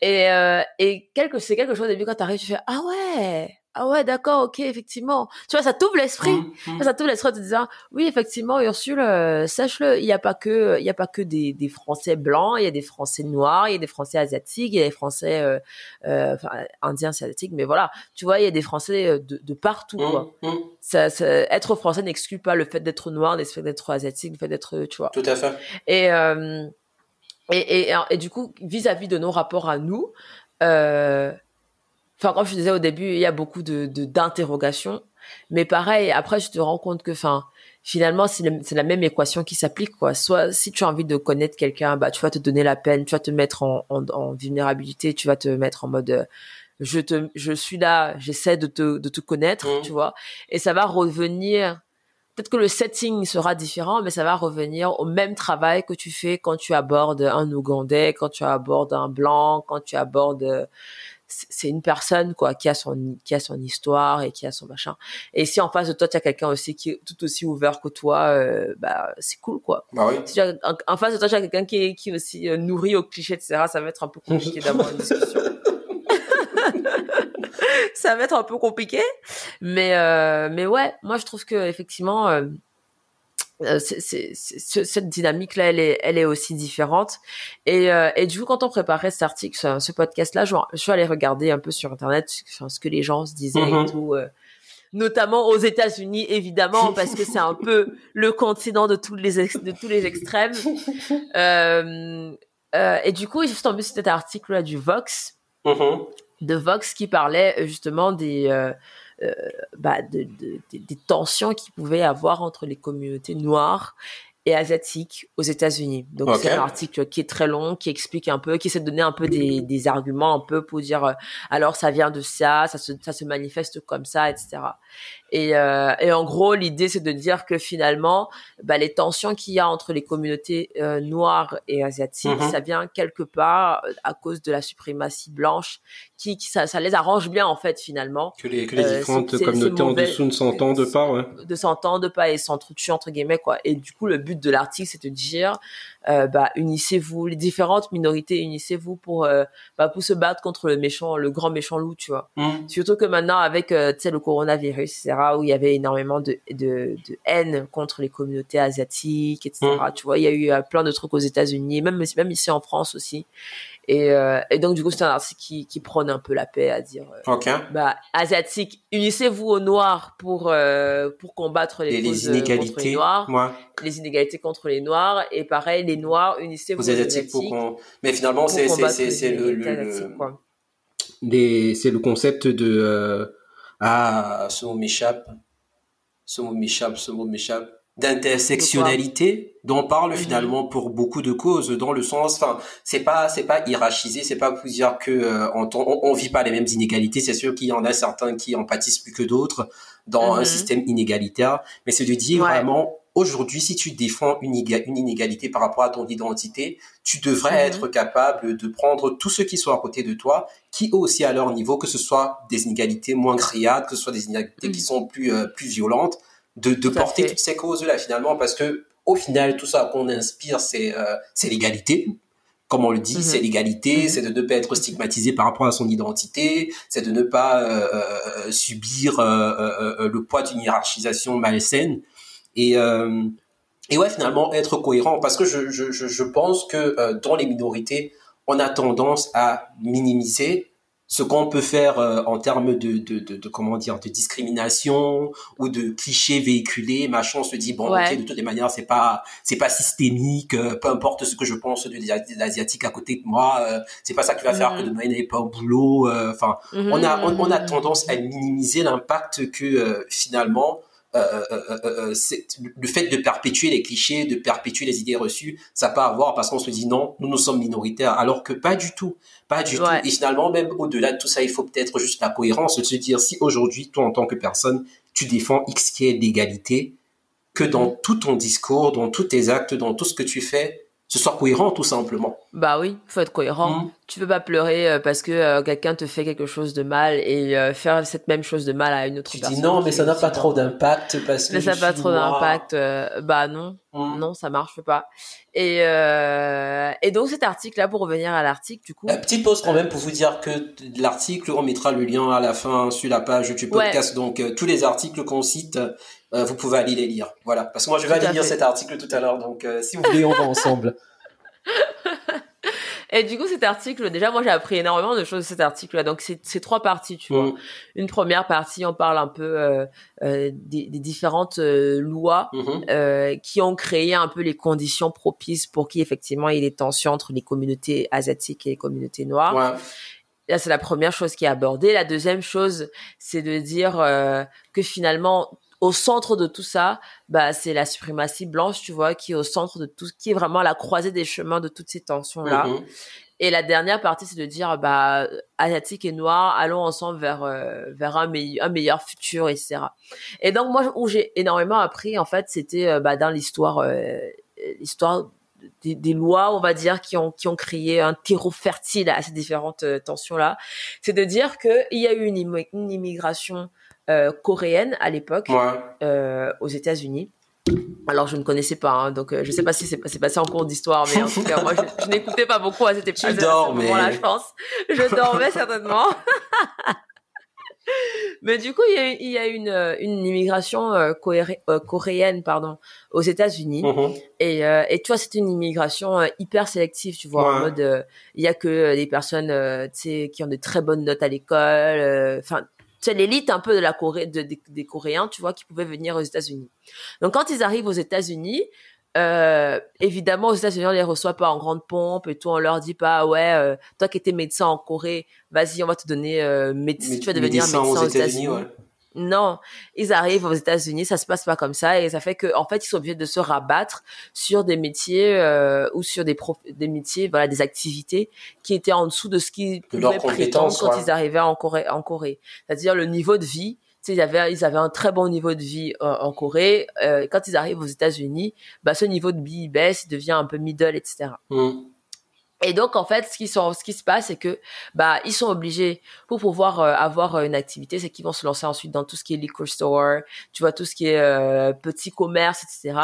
et et quelque c'est quelque chose au début quand tu arrives tu fais ah ouais ah ouais, d'accord, ok, effectivement. Tu vois, ça t'ouvre l'esprit. Mmh, mmh. Ça t'ouvre l'esprit en te disant, oui, effectivement, Ursule, euh, sache-le, il n'y a pas que, il y a pas que des, des Français blancs, il y a des Français noirs, il y a des Français asiatiques, il y a des Français, euh, euh, enfin, indiens, asiatiques, mais voilà. Tu vois, il y a des Français euh, de, de partout, quoi. Mmh, ça, ça, être Français n'exclut pas le fait d'être noir, le fait d'être asiatique, le fait d'être, tu vois. Tout à fait. Et, euh, et, et, et, du coup, vis-à-vis -vis de nos rapports à nous, euh, enfin comme je disais au début il y a beaucoup de d'interrogations. Mais pareil après je te rends compte que enfin finalement c'est la même équation qui s'applique quoi. Soit si tu as envie de connaître quelqu'un bah tu vas te donner la peine tu vas te mettre en, en, vulnérabilité tu vas te mettre en mode euh, je te je suis là j'essaie de te de te connaître mmh. tu vois. Et ça va revenir peut-être que le setting sera différent, mais ça va revenir au même travail que tu fais quand tu abordes un Ougandais, quand tu abordes un blanc, quand tu abordes c'est une personne quoi qui a son qui a son histoire et qui a son machin. Et si en face de toi tu as quelqu'un aussi qui est tout aussi ouvert que toi euh, bah c'est cool quoi. Bah oui. si en, face de toi tu as quelqu'un qui est qui est aussi euh, nourri au cliché etc ça va être un peu compliqué (laughs) d'avoir une discussion. (laughs) Ça va être un peu compliqué mais euh, mais ouais moi je trouve que effectivement euh, cette dynamique là elle est elle est aussi différente et euh, et du coup quand on préparait cet article ce, podcast là je, suis allée regarder un peu sur internet ce que les gens se disaient et mm-hmm. tout euh, notamment aux États-Unis évidemment (laughs) parce que c'est un peu le continent de tous les de tous les extrêmes (laughs) et du coup j'ai tombé sur cet article là du Vox mm-hmm. de Vox qui parlait justement des euh, bah, de, des tensions qu'il pouvait avoir entre les communautés noires et asiatiques aux États-Unis. Donc c'est un article qui est très long, qui explique un peu, qui essaie de donner un peu des, des arguments un peu pour dire euh, alors ça vient de ça, ça se, ça se manifeste comme ça, etc. Et, euh, et en gros, l'idée, c'est de dire que finalement, bah, les tensions qu'il y a entre les communautés euh, noires et asiatiques, mhm. ça vient quelque part euh, à cause de la suprématie blanche, qui, qui ça, ça, les arrange bien en fait finalement. Que les, que les différentes communautés en dessous ne s'entendent pas, ouais. De s'entendent pas et s'entretuent entre guillemets quoi. Et du coup, le but de l'article, c'est de dire euh, bah, unissez-vous, les différentes minorités, unissez-vous pour euh, bah, pour se battre contre le méchant, le grand méchant loup, tu vois. Mmh. Surtout que maintenant avec euh, le coronavirus, etc., où il y avait énormément de, de, de haine contre les communautés asiatiques, etc. Mmh. Tu vois, il y a eu plein de trucs aux États-Unis, même même ici en France aussi. Et, euh, et donc du coup c'est un article qui, qui prône un peu la paix à dire euh, okay. bah asiatique unissez-vous aux noirs pour euh, pour combattre les, les inégalités contre les noirs ouais. les inégalités contre les noirs et pareil les noirs unissez-vous aux, asiatiques, pour mais finalement c'est c'est c'est le, le, des, c'est le concept de euh, ah ce mot m'échappe, ce mot m'échappe, ce mot m'échappe. D'intersectionnalité dont on parle mhm. finalement pour beaucoup de causes dans le sens enfin c'est pas c'est pas hiérarchisé c'est pas pour dire que euh, on, on, vit pas les mêmes inégalités. C'est sûr qu'il y en a certains qui en pâtissent plus que d'autres dans un mhm. système inégalitaire mais c'est de dire vraiment aujourd'hui si tu défends une, une, inégalité par rapport à ton identité tu devrais mhm. être capable de prendre tous ceux qui sont à côté de toi qui aussi à leur niveau que ce soit des inégalités moins criades que ce soit des inégalités qui sont plus euh, plus violentes de, de porter toutes ces causes-là finalement, parce que au final, tout ça qu'on inspire, c'est euh, l'égalité. Comme on le dit, c'est mhm. l'égalité, mhm. c'est de ne pas être stigmatisé par rapport à son identité, c'est de ne pas euh, euh subir euh, euh, le poids d'une hiérarchisation malsaine. Et, et ouais, finalement, être cohérent, parce que je, je, je pense que dans les minorités, on a tendance à minimiser ce qu'on peut faire euh, en termes de, de, de, de, comment dire de discrimination ou de clichés véhiculés machin on se dit bon ok de toutes les manières c'est pas c'est pas systémique euh, peu importe ce que je pense de l'asiatique à côté de moi euh, c'est pas ça qui va faire que mhm. demain il n'ait pas au boulot enfin on a on, a mhm. tendance à minimiser l'impact que finalement euh, euh, euh, le fait de perpétuer les clichés, de perpétuer les idées reçues, ça peut avoir parce qu'on se dit non, nous nous sommes minoritaires, alors que pas du tout, pas du tout. Et finalement, même au-delà de tout ça, il faut peut-être juste la cohérence de se dire si aujourd'hui, toi en tant que personne, tu défends X qui est l'égalité, que dans mm. tout ton discours, dans tous tes actes, dans tout ce que tu fais, ce soit cohérent tout simplement. Bah oui, faut être cohérent. Mm. Tu peux pas pleurer euh, parce que euh, quelqu'un te fait quelque chose de mal et euh, faire cette même chose de mal à une autre tu personne. Tu dis non, mais ça n'a pas trop d'impact parce que. Mais ça n'a pas trop d'impact. bah non, mm. non, ça marche pas. Et et donc cet article là, pour revenir à l'article, du coup. Petite pause quand même pour vous dire que l'article, on mettra le lien à la fin sur la page du podcast. Donc tous les articles qu'on cite, euh, vous pouvez aller les lire. Voilà. Parce que moi, je vais aller lire cet article tout à l'heure. Donc, euh, si vous voulez, on va ensemble. (laughs) Et du coup, cet article, déjà, moi, j'ai appris énormément de choses de cet article-là. Donc, c'est trois parties, tu vois. Mm. Une première partie, on parle un peu euh, euh des, des, différentes lois mm-hmm. qui ont créé un peu les conditions propices pour qu'effectivement, il y ait des tensions entre les communautés asiatiques et les communautés noires. Ouais. Là, c'est la première chose qui est abordée. La deuxième chose, c'est de dire que finalement, au centre de tout ça, bah, c'est la suprématie blanche, tu vois, qui est au centre de tout, qui est vraiment la croisée des chemins de toutes ces tensions-là. Mm-hmm. Et la dernière partie, c'est de dire, bah, asiatique et noir, allons ensemble vers euh, vers un, meilleur un meilleur futur, etc. Et donc moi, où j'ai énormément appris, en fait, c'était euh, bah, dans l'histoire, euh, l'histoire des, des, lois, on va dire, qui ont qui ont créé un terreau fertile à ces différentes tensions là. C'est de dire que il y a eu une, une immigration euh, coréenne à l'époque euh, aux États-Unis. Alors je ne connaissais pas, hein, donc euh, je sais pas si c'est passé en cours d'histoire, mais en tout cas moi je, n'écoutais pas beaucoup à cette (laughs) époque. Tu dors, mais... là je pense. Je dormais certainement. (laughs) mais du coup il y a, il y a une, une immigration coréenne pardon aux États-Unis mm-hmm. et, et tu vois c'est une immigration hyper sélective tu vois en mode il y a que des personnes tu sais qui ont de très bonnes notes à l'école enfin c'est l'élite un peu de la Corée, des Coréens, tu vois, qui pouvaient venir aux États-Unis. Donc quand ils arrivent aux États-Unis, euh, évidemment aux États-Unis on les reçoit pas en grande pompe et tout, on leur dit pas ouais, euh, toi qui étais médecin en Corée, vas-y on va te donner euh, médecin, tu vas devenir médecin aux États-Unis. Non, ils arrivent aux États-Unis, ça se passe pas comme ça et ça fait que en fait ils sont obligés de se rabattre sur des métiers euh, ou sur des des métiers, voilà, des activités qui étaient en dessous de ce qu'ils pouvaient prétendre quand ils arrivaient en Corée. En Corée, c'est-à-dire le niveau de vie. Tu sais, ils avaient ils avaient un très bon niveau de vie euh, en Corée. Euh, quand ils arrivent aux États-Unis, bah ce niveau de vie baisse, il devient un peu middle, etc. Et donc en fait, ce qui sont, ce qui se passe, c'est que bah ils sont obligés pour pouvoir euh, avoir euh, une activité, c'est qu'ils vont se lancer ensuite dans tout ce qui est liquor store, tu vois tout ce qui est euh, petit commerce, etc.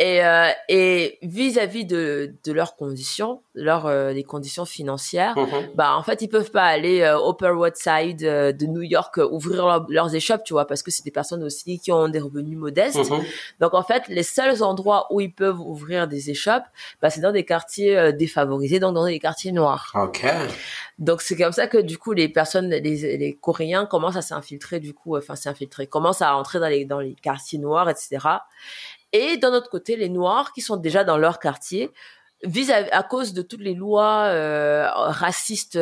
Et, euh, et vis-à-vis de, de leurs conditions, leurs euh, les conditions financières, mm-hmm. bah en fait ils peuvent pas aller euh, Upper West Side euh, de New York ouvrir leurs échoppes, tu vois, parce que c'est des personnes aussi qui ont des revenus modestes. Mm-hmm. Donc en fait les seuls endroits où ils peuvent ouvrir des échoppes, bah c'est dans des quartiers défavorisés, donc dans des quartiers noirs. Ok. Donc c'est comme ça que du coup les personnes, les, les Coréens commencent à s'infiltrer du coup, enfin s'infiltrer, commencent à entrer dans les dans les quartiers noirs, etc. Et d'un autre côté, les Noirs qui sont déjà dans leur quartier, vis à, cause de toutes les lois euh, racistes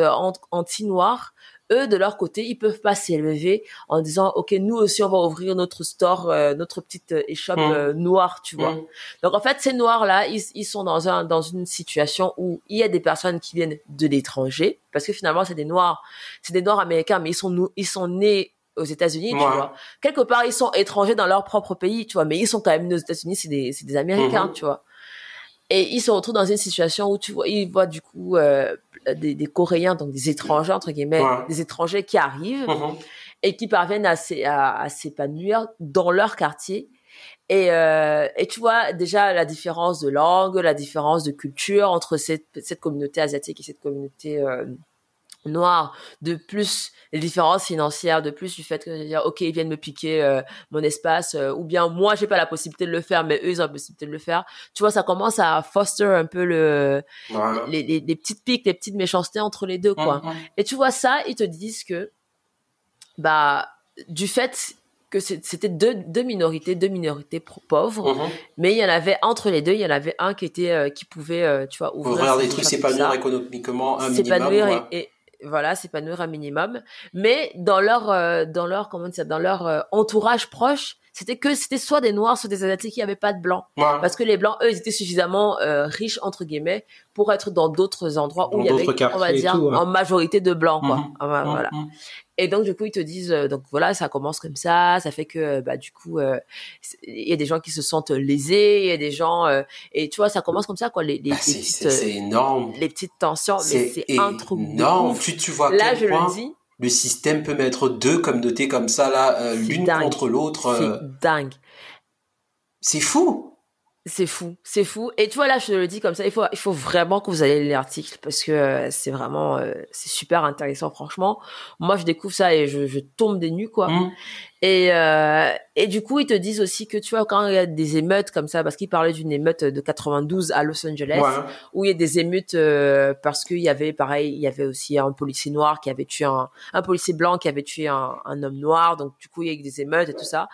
anti-noirs, eux de leur côté, ils peuvent pas s'élever en disant OK, nous aussi on va ouvrir notre store, euh, notre petite échoppe mmh. euh, noire, tu vois. Mmh. Donc en fait, ces noirs là, ils, ils, sont dans un dans une situation où il y a des personnes qui viennent de l'étranger parce que finalement c'est des noirs, c'est des noirs américains mais ils sont ils sont nés aux États-Unis, tu vois. Quelque part, ils sont étrangers dans leur propre pays, tu vois, mais ils sont quand même nés aux États-Unis, c'est des c'est des Américains, mmh. tu vois. Et ils se retrouvent dans une situation où tu vois, ils voient du coup euh, des, des, Coréens, donc des étrangers entre guillemets, des étrangers qui arrivent mhm. et qui parviennent à, à, s'épanouir dans leur quartier. Et, euh, et tu vois déjà la différence de langue, la différence de culture entre cette, cette communauté asiatique et cette communauté euh, noir, de plus les différences financières, de plus du fait que dire ok ils viennent me piquer euh, mon espace, euh, ou bien moi j'ai pas la possibilité de le faire, mais eux ils ont la possibilité de le faire. Tu vois, ça commence à foster un peu le les, les, les, petites piques, les petites méchancetés entre les deux quoi. Mm, mm. Et tu vois ça, ils te disent que bah du fait que c'était deux, deux minorités, deux minorités pauvres, mm-hmm. mais il y en avait entre les deux, il y en avait un qui était euh, qui pouvait, tu vois, ouvrir des trucs, s'épanouir économiquement, un minimum. et, voilà, s'épanouir un minimum. Mais dans leur, euh, dans leur, comment dire, dans leur euh, entourage proche, c'était que c'était soit des noirs, soit des asiatiques qui n'avaient pas de blancs. Parce que les blancs, eux, ils étaient suffisamment euh, riches entre guillemets pour être dans d'autres endroits où il y avait, on va dire, en majorité de blancs, quoi. Mhm. voilà. Mhm. Et donc du coup ils te disent euh, donc voilà ça commence comme ça, ça fait que bah du coup euh, il y a des gens qui se sentent lésés, il y a des gens euh, et tu vois ça commence comme ça quoi les, les, bah, c'est énorme les petites tensions mais c'est un truc énorme tu tu vois là je le dis le système peut mettre deux communautés comme ça là l'une contre l'autre c'est dingue c'est fou c'est fou, c'est fou. Et tu vois là, je te le dis comme ça, il faut, il faut vraiment que vous ayez l'article parce que euh, c'est vraiment, euh, c'est super intéressant, franchement. Moi, je découvre ça et je, je tombe des nues, quoi. Mmh. Et, euh, et du coup, ils te disent aussi que tu vois quand il y a des émeutes comme ça, parce qu'ils parlaient d'une émeute de 92 à Los Angeles, où il y a des émeutes euh, parce qu'il y avait pareil, il y avait aussi un policier noir qui avait tué un, un policier blanc qui avait tué un, un homme noir, donc du coup il y a eu des émeutes et tout ça.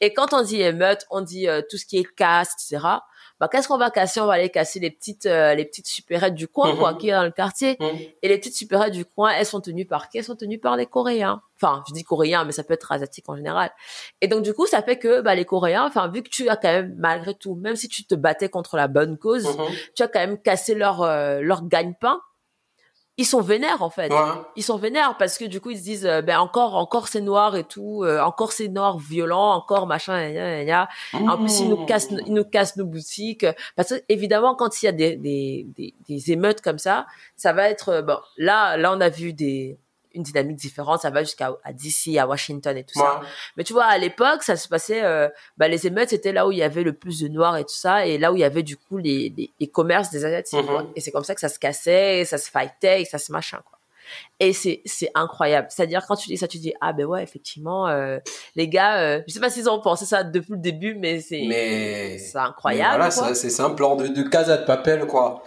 Et quand on dit émeute, on dit euh, tout ce qui est casse, etc bah qu'est-ce qu'on va casser? On va aller casser les petites euh, les petites supérettes du coin quoi, mhm. qui est dans le quartier. Mhm. Et les petites supérettes du coin, elles sont tenues par qui Elles sont tenues par les Coréens. Enfin, je dis Coréens, mais ça peut être asiatique en général. Et donc du coup, ça fait que bah les Coréens, enfin vu que tu as quand même malgré tout, même si tu te battais contre la bonne cause, mhm. tu as quand même cassé leur euh, leur gagne-pain ils sont vénères en fait. Ils sont vénères parce que du coup ils se disent euh, ben encore encore c'est noir et tout, euh, encore c'est noir violent, encore machin gna, gna, En plus ils nous cassent ils nous cassent nos boutiques. Parce que évidemment quand il y a des des, des, des émeutes comme ça, ça va être euh, bon là là on a vu des une dynamique différente. Ça va jusqu'à à DC, à Washington et tout ça. Mais tu vois, à l'époque, ça se passait. Euh, bah, les émeutes, c'était là où il y avait le plus de noirs et tout ça, et là où il y avait du coup les, les, commerces des asiatiques. Mm-hmm. Et c'est comme ça que ça se cassait, ça se fightait, et ça se machin quoi. Et c'est c'est incroyable. C'est-à-dire quand tu dis ça, tu dis ah ben ouais effectivement euh, les gars, euh, je sais pas s'ils ont pensé ça depuis le début, mais c'est mais c'est incroyable. Mais voilà, c'est un plan de, de casa de papel quoi.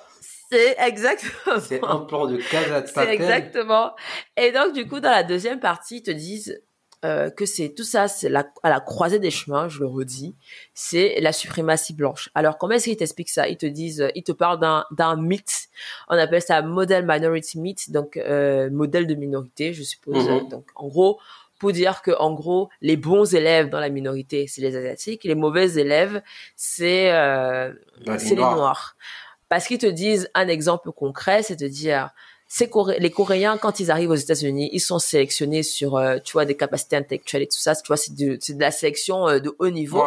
C'est exactement. C'est un plan de casa de C'est exactement. Et donc, du coup, dans la deuxième partie, ils te disent euh, que c'est tout ça, c'est la, à la croisée des chemins, je le redis, c'est la suprématie blanche. Alors, comment est-ce qu'ils t'expliquent ça? Ils te disent, ils te parlent d'un, d'un mythe. On appelle ça model minority myth, donc euh, modèle de minorité, je suppose. Mm-hmm. Donc, en gros, pour dire que en gros les bons élèves dans la minorité c'est les asiatiques les mauvais élèves c'est euh, bah, c'est les noirs parce qu'ils te disent un exemple concret, c'est de dire les Coréens quand ils arrivent aux États-Unis, ils sont sélectionnés sur euh, tu vois des capacités intellectuelles et tout ça, tu vois c'est de, de la sélection euh, de haut niveau.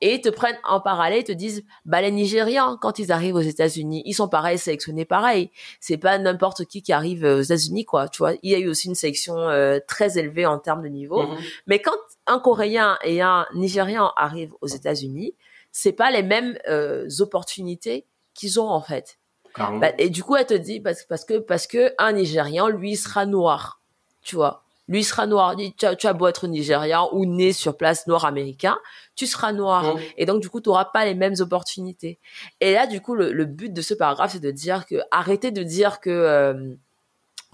Et ils te prennent en parallèle, ils te disent, bah les Nigérians, quand ils arrivent aux États-Unis, ils sont pareils, sélectionnés pareil. C'est pas n'importe qui qui arrive aux États-Unis, quoi. Tu vois, il y a eu aussi une sélection euh, très élevée en termes de niveau. Mm-hmm. Mais quand un Coréen et un Nigérian arrivent aux États-Unis, c'est pas les mêmes opportunités qu'ils ont en fait. Bah, et du coup, elle te dit parce, parce que parce que un Nigérian, lui, sera noir, tu vois. Lui sera noir. Tu as, tu as beau être Nigérian ou né sur place noir américain, tu seras noir. Et donc, du coup, tu n'auras pas les mêmes opportunités. Et là, du coup, le, le but de ce paragraphe, c'est de dire que arrêtez de dire que euh,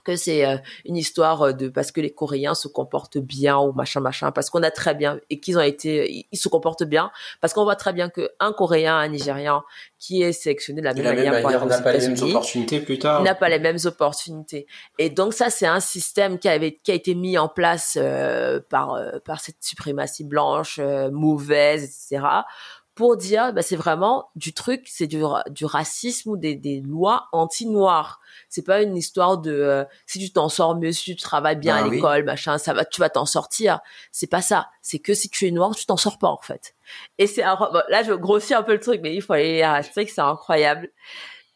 que c'est euh, une histoire euh, de parce que les Coréens se comportent bien ou machin machin parce qu'on a très bien et qu'ils ont été ils se comportent bien parce qu'on voit très bien que un Coréen un Nigérian qui est sélectionné de la même, manière, n'a pas les mêmes opportunités plus tard. n'a pas les mêmes opportunités. Et donc ça c'est un système qui avait qui a été mis en place euh, par par cette suprématie blanche mauvaise etc pour dire bah, c'est vraiment du truc c'est du, du racisme ou des, des lois anti-noires c'est pas une histoire de euh, si tu t'en sors mieux, si tu travailles bien bah à l'école, machin, ça va, tu vas t'en sortir. C'est pas ça. C'est que si tu es noir, tu t'en sors pas en fait. Et c'est là je grossis un peu le truc, mais il faut aller à que c'est incroyable.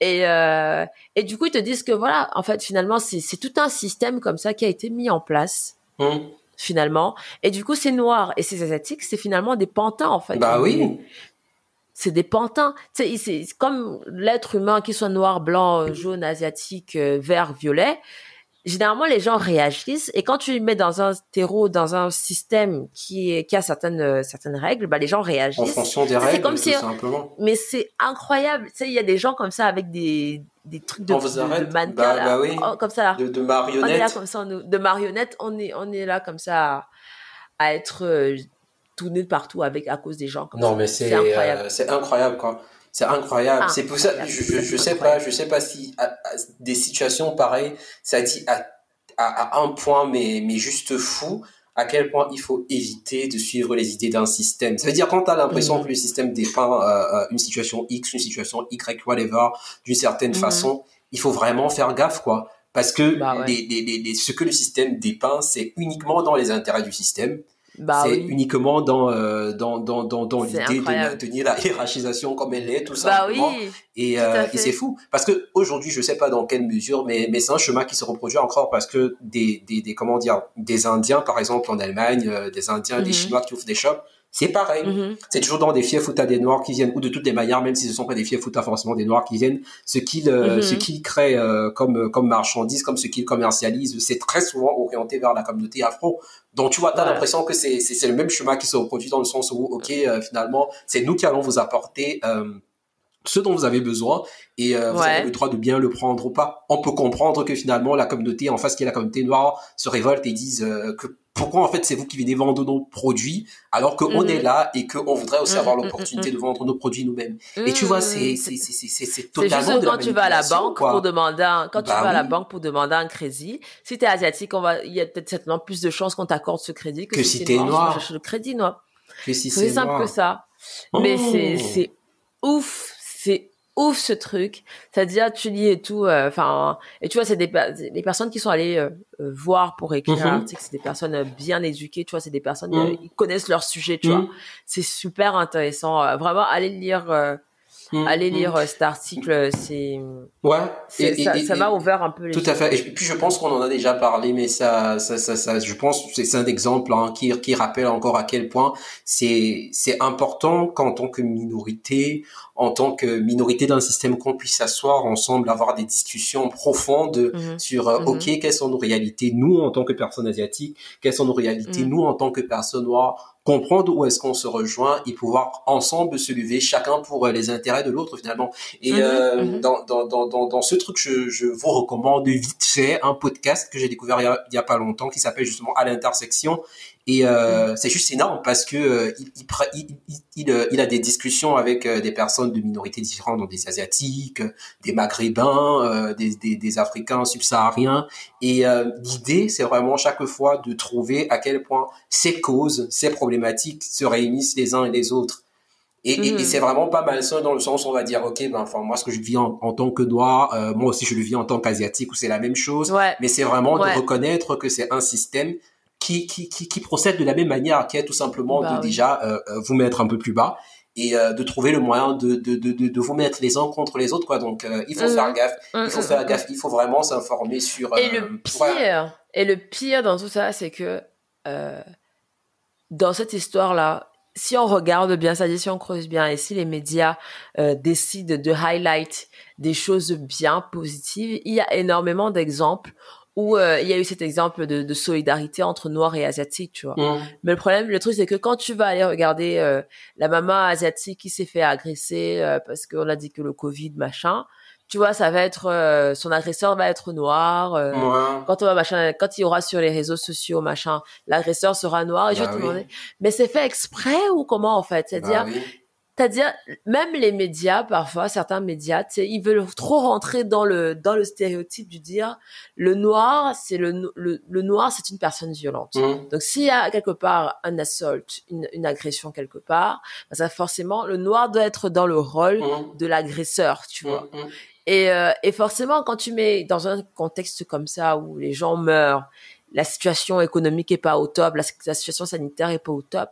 Et euh, et du coup ils te disent que voilà, en fait finalement c'est c'est tout un système comme ça qui a été mis en place. Mmh. finalement et du coup c'est noir et c'est asiatique c'est finalement des pantins en fait bah oui c'est des pantins. C'est comme l'être humain, qu'il soit noir, blanc, jaune, asiatique, euh, vert, violet. Généralement, les gens réagissent et quand tu les mets dans un terreau, dans un système qui est qui a certaines euh, certaines règles, bah les gens réagissent. En fonction des règles, comme tout simplement. Mais c'est incroyable. Tu sais, il y a des gens comme ça avec des des trucs de, de, mannequins bah, bah oui. Oh, comme ça là. De, de marionnettes? On est là comme ça, de marionnettes. On est on est là comme ça à, être euh, tourner partout avec à cause des gens. Comme non, mais c'est incroyable. Euh, c'est incroyable quoi. C'est incroyable. c'est pour ça, je, je, je sais pas, je sais pas si des situations pareilles, ça dit à, à, un point, mais, mais juste fou, à quel point il faut éviter de suivre les idées d'un système. Ça veut dire quand tu as l'impression mm. que le système dépeint euh, euh, une situation X, une situation Y, whatever, d'une certaine mm. façon, il faut vraiment faire gaffe, quoi. Parce que bah les, les, les, ce que le système dépeint, c'est uniquement dans les intérêts du système. Bah c'est uniquement dans, euh, dans, dans, dans, dans l'idée de maintenir la hiérarchisation comme elle est, tout bah simplement. Oui, et, euh, et c'est fou. Parce que aujourd'hui, je sais pas dans quelle mesure, mais, mais c'est un chemin qui se reproduit encore parce que des, des, des comment dire, des Indiens, par exemple, en Allemagne, euh, des Indiens, des mhm. Chinois qui ouvrent des shops, c'est pareil. Mm-hmm. C'est toujours dans des fiefs où des noirs qui viennent, ou de toutes les manières, même si ce sont pas des fiefs où forcément des noirs qui viennent, ce qu'ils euh, mm-hmm. ce qu'ils créent euh, comme comme marchandises, comme ce qu'ils commercialisent, c'est très souvent orienté vers la communauté afro. Donc tu vois, tu as l'impression que c'est c'est le même chemin qui se reproduit dans le sens où ok euh, finalement c'est nous qui allons vous apporter ce dont vous avez besoin et vous avez le droit de bien le prendre ou pas. On peut comprendre que finalement la communauté en face qui est la communauté noire se révolte et disent que pourquoi en fait c'est vous qui venez vendre nos produits alors qu'on on est là et qu'on voudrait aussi avoir mhm, l'opportunité mhm, de vendre nos produits nous-mêmes. Et tu vois, c'est totalement juste quand tu vas à la banque pour demander un, quand tu bah vas à la banque pour demander un crédit, si tu es asiatique, on va il y a peut-être certainement plus de chances qu'on t'accorde ce crédit que, si, tu es noir. le crédit noir. Que si c'est simple que ça. Mais c'est oh. ouf, ouf ce truc. C'est-à-dire, tu lis et tout, euh, enfin, et tu vois, c'est des, les personnes qui sont allées euh, euh, voir pour écrire mm -hmm. c'est des personnes bien éduquées, tu vois, c'est des personnes, qui mhm. connaissent leur sujet, tu vois. Mhm. C'est super intéressant. vraiment, allez lire Mmh, Allez mmh. lire euh, cet article, c'est ouais, ça, m'a ouvert un peu les Tout à fait. Et puis je pense qu'on en a déjà parlé, mais ça, ça, ça, ça je pense c'est un exemple hein, qui, qui rappelle encore à quel point c'est c'est important qu'en tant que minorité, en tant que minorité d'un système qu'on puisse s'asseoir ensemble, avoir des discussions profondes mmh. sur euh, ok quelles sont nos réalités nous en tant que personnes asiatiques, quelles sont nos réalités nous en tant que personnes noires comprendre où est-ce qu'on se rejoint et pouvoir ensemble se lever chacun pour euh, les intérêts de l'autre finalement et mhm, euh, mhm. Dans, dans, dans, dans, ce truc je, je vous recommande vite fait un podcast que j'ai découvert il y, a, il y a pas longtemps qui s'appelle justement à l'intersection et euh, c'est juste énorme parce que euh, il, il, il, euh, il, a des discussions avec des personnes de minorités différentes, donc des asiatiques, des maghrébins, des, des, des, africains subsahariens. Et l'idée, c'est vraiment chaque fois de trouver à quel point ces causes, ces problématiques se réunissent les uns et les autres. Et, et, mhm. c'est vraiment pas mal ça dans le sens où on va dire ok ben enfin moi ce que je vis en, en tant que noir moi aussi je le vis en tant qu'asiatique ou c'est la même chose mais c'est vraiment de reconnaître que c'est un système qui, qui, qui, qui, procède de la même manière, qui est tout simplement bah de déjà euh, euh, vous mettre un peu plus bas et euh, de trouver le moyen de, de, de, de, vous mettre les uns contre les autres quoi. Donc il faut faire mmh. gaffe il faut mmh, faire mmh, gaffe. Il faut vraiment s'informer sur et le pire et le pire dans tout ça c'est que dans cette histoire là si on regarde bien ça dit si on creuse bien et si les médias décident de highlight des choses bien positives il y a énormément d'exemples où euh, il y a eu cet exemple de, de, solidarité entre noirs et asiatiques, tu vois. Mmh. Mais le problème, le truc, c'est que quand tu vas aller regarder euh, la maman asiatique qui s'est fait agresser euh, parce qu'on a dit que le Covid, machin, tu vois, ça va être euh, son agresseur va être noir. Euh, quand on va machin, quand il y aura sur les réseaux sociaux machin, l'agresseur sera noir. Et je vais bah te demander, mais c'est fait exprès ou comment en fait? C'est-à-dire, bah c'est-à-dire même les médias parfois, certains médias, ils veulent trop rentrer dans le dans le stéréotype du dire le noir, c'est le, le, noir, c'est une personne violente. Mmh. Donc s'il y a quelque part un assault, une, une agression quelque part, bah, ça forcément le noir doit être dans le rôle mmh. de l'agresseur, tu vois. Mmh, et, euh, et forcément, quand tu mets dans un contexte comme ça où les gens meurent, la situation économique est pas au top, la, situation sanitaire est pas au top,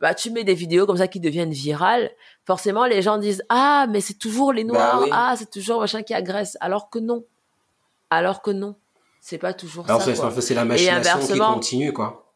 bah tu mets des vidéos comme ça qui deviennent virales. Forcément, les gens disent ah mais c'est toujours les bah noirs, ah c'est toujours machin qui agresse, alors que non, alors que non, c'est pas toujours alors ça. C'est la machination qui continue quoi.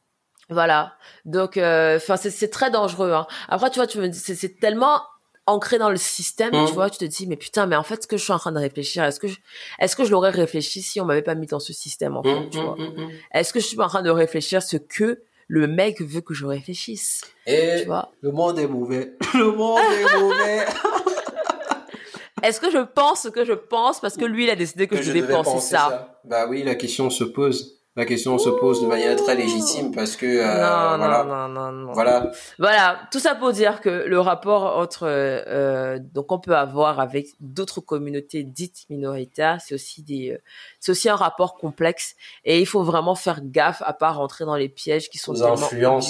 Voilà. Donc, euh, enfin, c'est très dangereux. Hein. Après, tu vois, tu me c'est tellement ancré dans le système, tu mmh. vois, tu te dis mais putain, mais en fait ce que je suis en train de réfléchir, est-ce que je, est-ce que je l'aurais réfléchi si on m'avait pas mis dans ce système en fait, mmh, tu vois? mmh, Est-ce que je suis en train de réfléchir ce que le mec veut que je réfléchisse Et tu vois le monde est mauvais. (laughs) le monde est mauvais. (laughs) Est-ce que je pense ce que je pense parce que lui il a décidé que, je, devais penser, ça? ça Bah oui, la question se pose la question se pose de manière très légitime parce que euh, non, voilà, non, non, non, voilà, voilà, tout ça pour dire que le rapport entre euh, donc on peut avoir avec d'autres communautés dites minoritaires, c'est aussi des, euh, c'est aussi un rapport complexe et il faut vraiment faire gaffe à pas rentrer dans les pièges qui sont nous tellement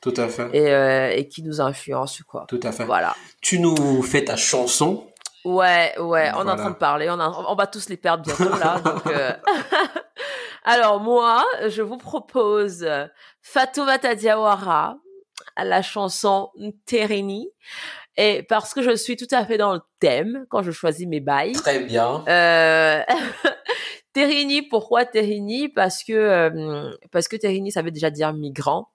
tout à fait, et, euh, et qui nous influencent quoi. Tout à fait. Voilà. Tu nous fais ta chanson. Ouais, ouais, on est en train de parler, on, a, on va tous les perdre bientôt là, donc. (laughs) Euh... Alors moi, je vous propose Fatoumata Diawara, la chanson Terini. Et parce que je suis tout à fait dans le thème quand je choisis mes bails. Très bien. Euh... (laughs) Terini, pourquoi Terini? Parce que euh, parce que Terini, ça veut déjà dire migrant.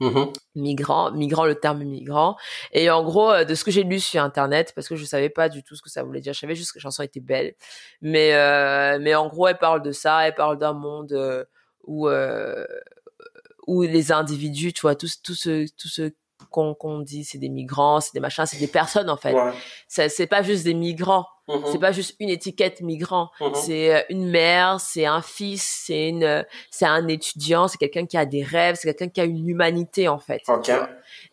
Mmh migrant, migrant, le terme migrant. Et en gros, euh, de ce que j'ai lu sur Internet, parce que je savais pas du tout ce que ça voulait dire, je savais juste que la chanson était belle. Mais, euh, mais en gros, elle parle de ça, elle parle d'un monde euh, où, où les individus, tu vois, tous, tous ceux, tous qu'on dit c'est des migrants, c'est des machins, c'est des personnes en fait. C'est pas juste des migrants. Mm-hmm. C'est pas juste une étiquette migrant. Mm-hmm. C'est euh, une mère, c'est un fils, c'est une, c'est un étudiant, c'est quelqu'un qui a des rêves, c'est quelqu'un qui a une humanité en fait.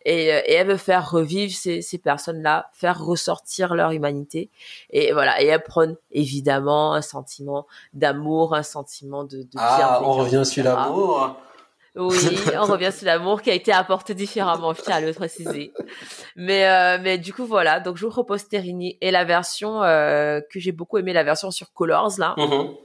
Et, euh, et, elle veut faire revivre ces, ces personnes-là, faire ressortir leur humanité. Et voilà. Et elle prône évidemment un sentiment d'amour, un sentiment de, de ah, on revient sur l'amour. Oui, (laughs) on revient sur l'amour qui a été apporté différemment, je tiens à le préciser. Mais euh, mais du coup voilà, donc je vous propose Terini et la version euh, que j'ai beaucoup aimé, la version sur Colors là. Mm-hmm.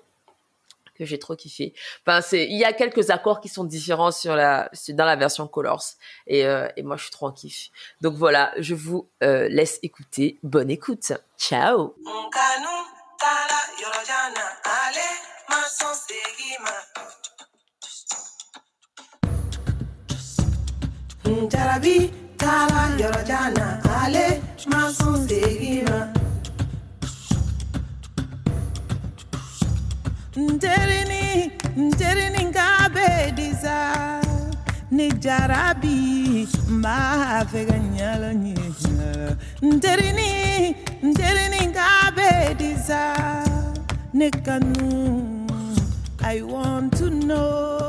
que j'ai trop kiffé. Enfin, c'est il y a quelques accords qui sont différents sur la dans la version Colors et euh, et moi je suis trop en kiff. Donc voilà, je vous laisse écouter. Bonne écoute. Ciao. Jarabi taara yɔrɔ jan na ale ma sɔn segin ma. nterini nterini disa ni jarabi n b'a fɛ ka ɲalo ɲɛ nterini nterini disa ne kanu I want to know.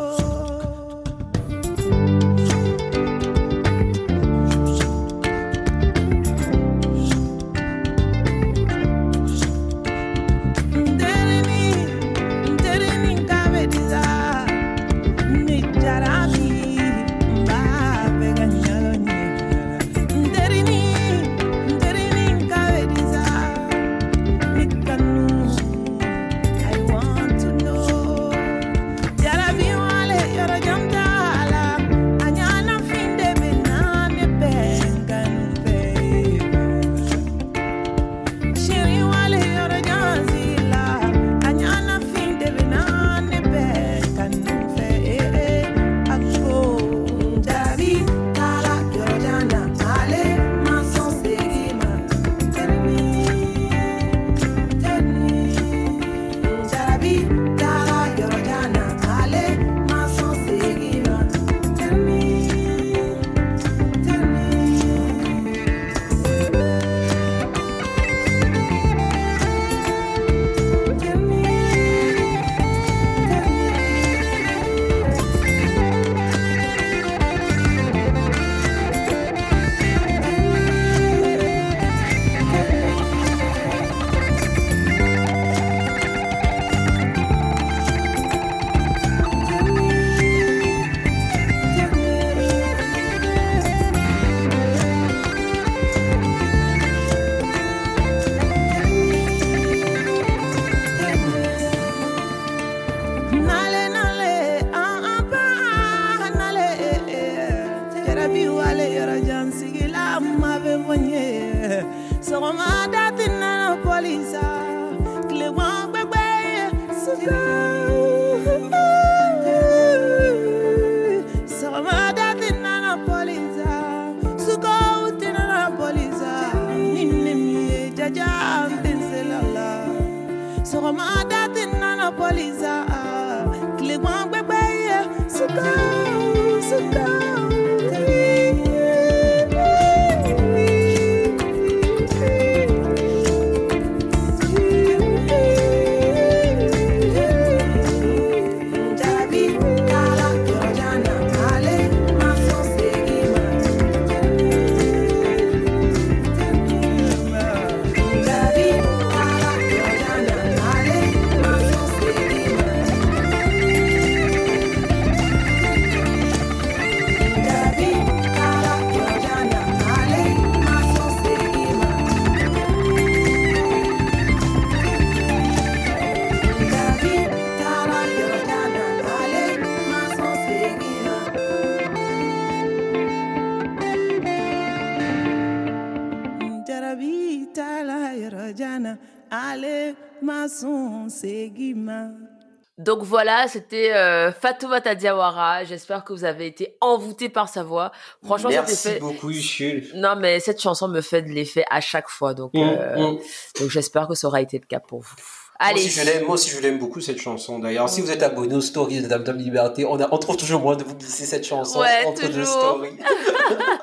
Donc voilà, c'était euh, Fatoumata Diawara. J'espère que vous avez été envoûtés par sa voix. Franchement, merci fait... beaucoup, Jules. Non, mais cette chanson me fait de l'effet à chaque fois. Donc, mm, euh, mm. donc j'espère que ça aura été le cas pour vous. Allez. Moi aussi, je l'aime, moi aussi, je l'aime beaucoup, cette chanson. D'ailleurs, si vous êtes abonné aux stories de Dame Dame Liberté, on, a, on trouve toujours moyen de vous glisser cette chanson entre deux stories.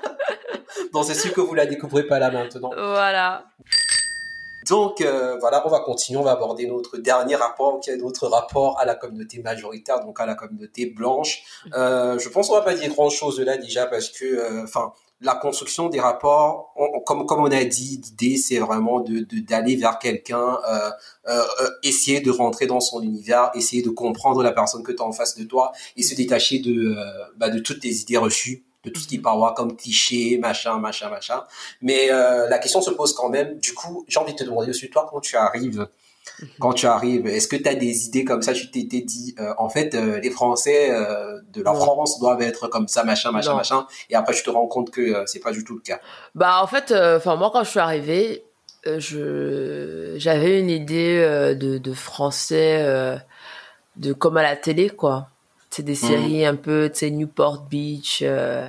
(laughs) non, c'est sûr que vous la découvrez pas là maintenant. Voilà. Donc euh, voilà, on va continuer, on va aborder notre dernier rapport, qui est notre rapport à la communauté majoritaire, donc à la communauté blanche. Euh, je pense qu'on va pas dire grand chose de là déjà parce que, euh, enfin, la construction des rapports, comme on a dit, l'idée c'est vraiment d'aller vers quelqu'un, essayer de rentrer dans son univers, essayer de comprendre la personne que tu as en face de toi et se détacher de bah, de toutes les idées reçues de tout ce qui parle comme cliché, machin, machin, machin. Mais euh, la question se pose quand même. Du coup, j'ai envie de te demander aussi, toi, quand tu arrives, mhm. quand tu arrives, est-ce que tu as des idées comme ça? Tu t'étais dit, euh, en fait, euh, les Français de la France doivent être comme ça, machin, machin, machin. Et après, tu te rends compte que c'est pas du tout le cas. Bah, en fait, enfin moi, quand je suis arrivée, je j'avais une idée de, de français de comme à la télé, quoi c'est des mm. séries un peu, tu sais, Newport Beach, euh,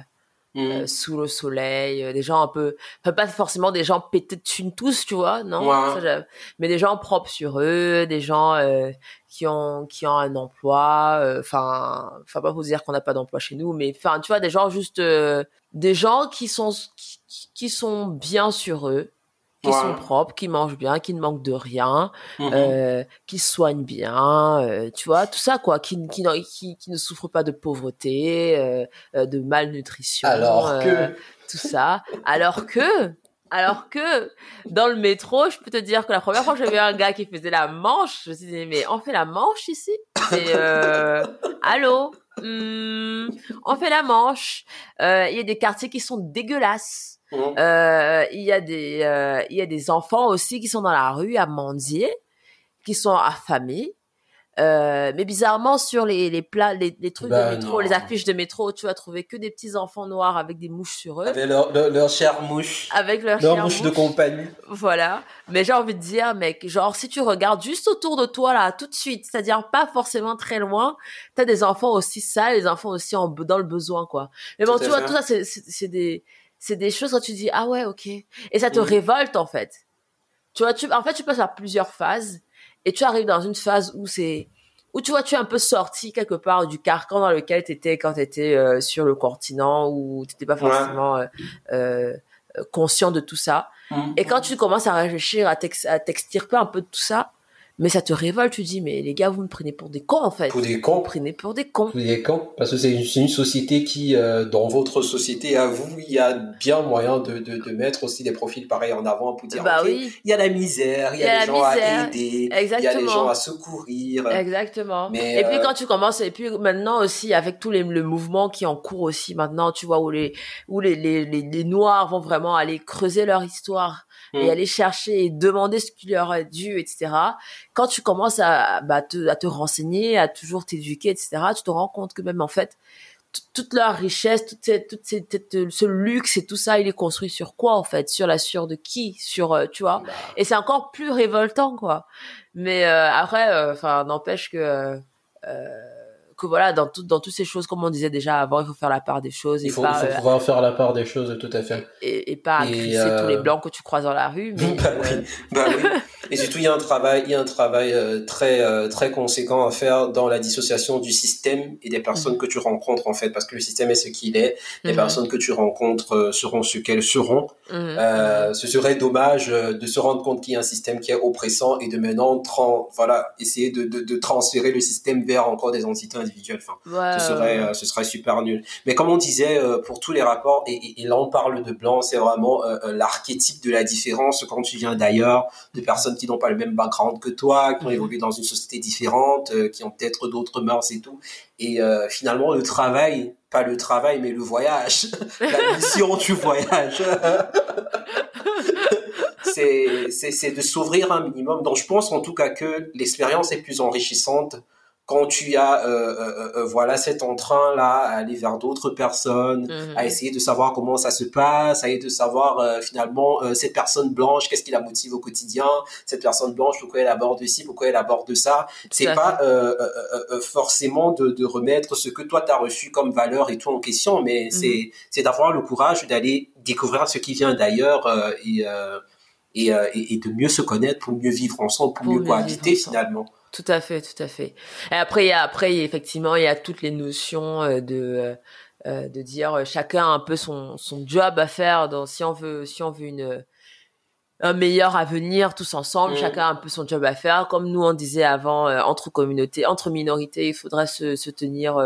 mm. euh, sous le soleil, euh, des gens un peu, enfin, pas forcément des gens pétés de thunes tous, tu vois, non, mais des gens propres sur eux, des gens qui ont qui ont un emploi, enfin, enfin pas pour dire qu'on n'a pas d'emploi chez nous, mais enfin, tu vois, des gens juste, des gens qui sont qui sont bien sur eux, qui sont propres, qui mangent bien, qui ne manquent de rien, mhm. euh, qui se soignent bien, euh, tu vois, tout ça quoi, qui, qui, qui, qui ne souffrent pas de pauvreté, euh, de malnutrition, alors que tout ça, alors que alors que dans le métro, je peux te dire que la première fois que j'ai vu un gars qui faisait la manche, je me suis dit mais on fait la manche ici? Et allô, hmm, on fait la manche. Il y a des quartiers qui sont dégueulasses Mmh. Euh, il y a des euh, il y a des enfants aussi qui sont dans la rue à mendier, qui sont affamés. Euh, mais bizarrement sur les les plats les, les trucs de bah, métro les affiches de métro tu vas trouver que des petits enfants noirs avec des mouches sur eux. Avec leur leur, leur chère mouche. Avec leur, leur mouche, de compagnie. Voilà. Mais j'ai envie de dire mec genre si tu regardes juste autour de toi là tout de suite c'est-à-dire pas forcément très loin t'as des enfants aussi sales des enfants aussi en dans le besoin quoi. Mais bon tu vois tout ça c'est c'est des c'est des choses où tu dis ah ouais ok. Et ça te révolte en fait. Tu vois tu en fait tu passes à plusieurs phases et tu arrives dans une phase où c'est où tu vois tu es un peu sorti quelque part du carcan dans lequel tu étais quand tu étais euh, sur le continent où tu n'étais pas forcément euh, euh, conscient de tout ça. Mmh. et quand tu commences à réfléchir à t'extirper un peu de tout ça mais ça te révolte, tu dis, mais les gars, vous me prenez pour des cons, en fait. Pour des cons. Vous me prenez pour des cons. Pour des cons. Parce que c'est une, une, société qui, euh, dans votre société, à vous, il y a bien moyen de, de, de, mettre aussi des profils pareils en avant pour dire, bah oui. il y a la misère, il y, a, des gens à aider, il y a des gens à secourir. Exactement. Mais, et puis euh, quand tu commences, et puis maintenant aussi, avec tout les, le mouvement qui est en cours aussi maintenant, tu vois, où les, où les, les, les, les Noirs vont vraiment aller creuser leur histoire et mm. aller chercher et demander ce qui leur est dû, etc. Quand tu commences à, bah, te, à te renseigner, à toujours t'éduquer, etc., tu te rends compte que même en fait, toute leur richesse, toute, cette, toute cette, ce luxe et tout ça, il est construit sur quoi en fait? Sur la sueur de qui? Sur, euh, tu vois? Bah. Et c'est encore plus révoltant, quoi. Mais euh, après, euh, enfin, n'empêche que que voilà, dans, tout, dans toutes ces choses, comme on disait déjà avant, il faut faire la part des choses. Et il faut, pas, faut euh, pouvoir faire la part des choses, tout à fait. Et, et pas agresser tous les euh, blancs que tu croises dans la rue. Mais, (laughs) bah, oui. bah oui. (laughs) Et surtout, il y a un travail, il y a un travail euh, très euh, très conséquent à faire dans la dissociation du système et des personnes mhm. que tu rencontres en fait, parce que le système est ce qu'il est. Les mhm. personnes que tu rencontres euh, seront ce qu'elles seront. Mhm. ce serait dommage de se rendre compte qu'il y a un système qui est oppressant et de maintenant voilà essayer de, de, de, transférer le système vers encore des entités individuelles. Enfin, ce serait ce serait super nul. Mais comme on disait pour tous les rapports et, et, là on parle de blanc, c'est vraiment l'archétype de la différence quand tu viens d'ailleurs, de personnes qui n'ont pas le même background que toi, qui ont évolué dans une société différente, euh, qui ont peut-être d'autres mœurs et tout. Et euh, finalement, le travail, pas le travail, mais le voyage, (laughs) la mission du voyage. (laughs) c'est, c'est de s'ouvrir un minimum. Donc je pense en tout cas que l'expérience est plus enrichissante quand tu as euh, euh, euh, euh, voilà cet entrain là à aller vers d'autres personnes à mhm. essayer de savoir comment ça se passe à essayer de savoir euh, finalement cette personne blanche qu'est-ce qui la motive au quotidien cette personne blanche pourquoi elle aborde ci pourquoi elle aborde ça c'est pas forcément de, de, remettre ce que toi tu as reçu comme valeur et tout en question mais mhm. c'est c'est d'avoir le courage d'aller découvrir ce qui vient d'ailleurs et, et, et, de mieux se connaître pour mieux vivre ensemble pour, mieux cohabiter finalement tout à fait, tout à fait. Et après, il y a, après, effectivement, il y a toutes les notions euh, de, euh, euh, de dire chacun a un peu son, son job à faire. Dans, si on veut, si on veut une, un meilleur avenir tous ensemble, mm. chacun a un peu son job à faire. Comme nous on disait avant, entre communautés, entre minorités, il faudrait se, se tenir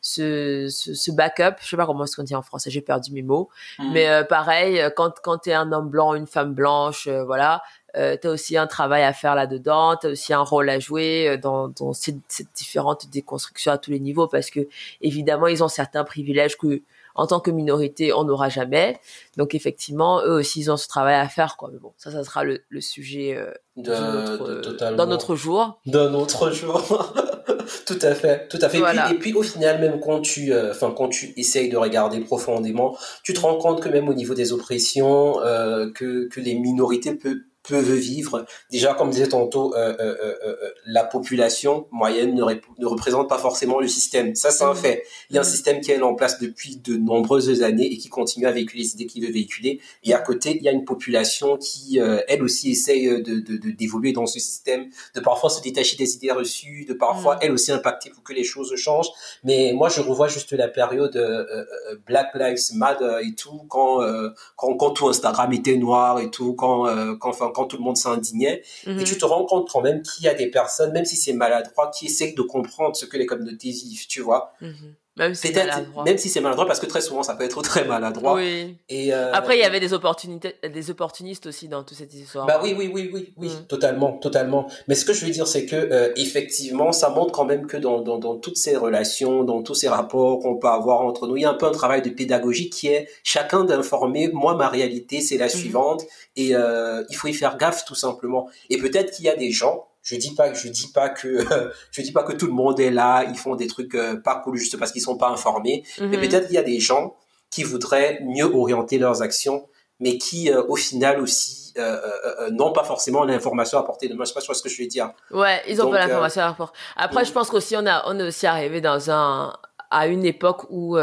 ce, ce, ce, backup. Je sais pas comment est-ce qu'on dit en français, j'ai perdu mes mots. Mm. Mais pareil, quand quand t'es un homme blanc, une femme blanche, voilà, euh, tu as aussi un travail à faire là-dedans, tu as aussi un rôle à jouer euh, dans, dans cette, cette, différente déconstruction à tous les niveaux parce que évidemment ils ont certains privilèges que en tant que minorité on n'aura jamais. Donc effectivement eux aussi ils ont ce travail à faire quoi. Mais bon ça ça sera le, le sujet euh, euh, dans notre jour. D'un autre jour. (laughs) tout à fait, tout à fait. Et, puis, au final, même quand tu, euh, quand tu essayes de regarder profondément, tu te rends compte que même au niveau des oppressions, euh, que que les minorités peuvent peuvent vivre. Déjà, comme disait tantôt, euh, euh, euh, euh, la population moyenne ne, ne, représente pas forcément le système. Ça, c'est un mmh. fait. Il y a un mmh. système qui est en place depuis de nombreuses années et qui continue à véhiculer les idées qu'il veut véhiculer. Et à côté, il y a une population qui, euh, elle aussi, essaye de, de, d'évoluer dans ce système, de parfois se détacher des idées reçues, de parfois, mmh. elle aussi, impacter pour que les choses changent. Mais moi, je revois juste la période Black Lives Matter et tout, quand, quand, quand tout Instagram était noir et tout, quand, quand, enfin, quand tout le monde s'indignait. Et mhm. tu te rends compte quand même qu'il y a des personnes, même si c'est maladroit, qui essaient de comprendre ce que les communautés vivent, tu vois. Mhm. Même si c'est maladroit. Même si c'est maladroit, parce que très souvent, ça peut être très maladroit. Oui. Et euh, Après, il y avait des opportunités, des opportunistes aussi dans toute cette histoire. Bah oui, oui, oui, oui, oui, mm. totalement, totalement. Mais ce que je veux dire, c'est que euh, effectivement, ça montre quand même que dans, dans, dans toutes ces relations, dans tous ces rapports qu'on peut avoir entre nous, il y a un peu un travail de pédagogie qui est chacun d'informer. Moi, ma réalité, c'est la mm. suivante, et euh, il faut y faire gaffe tout simplement. Et peut-être qu'il y a des gens je dis pas je dis pas que (laughs) je dis pas que tout le monde est là ils font des trucs euh, pas cool juste parce qu'ils sont pas informés. Mais mhm. peut-être qu'il y a des gens qui voudraient mieux orienter leurs actions mais qui euh, au final aussi euh, n'ont pas forcément l'information à porter de moi je sais pas ce que je veux dire. Ouais ils ont pas l'information à porter après je pense qu'aussi on a on est aussi arrivé dans un à une époque où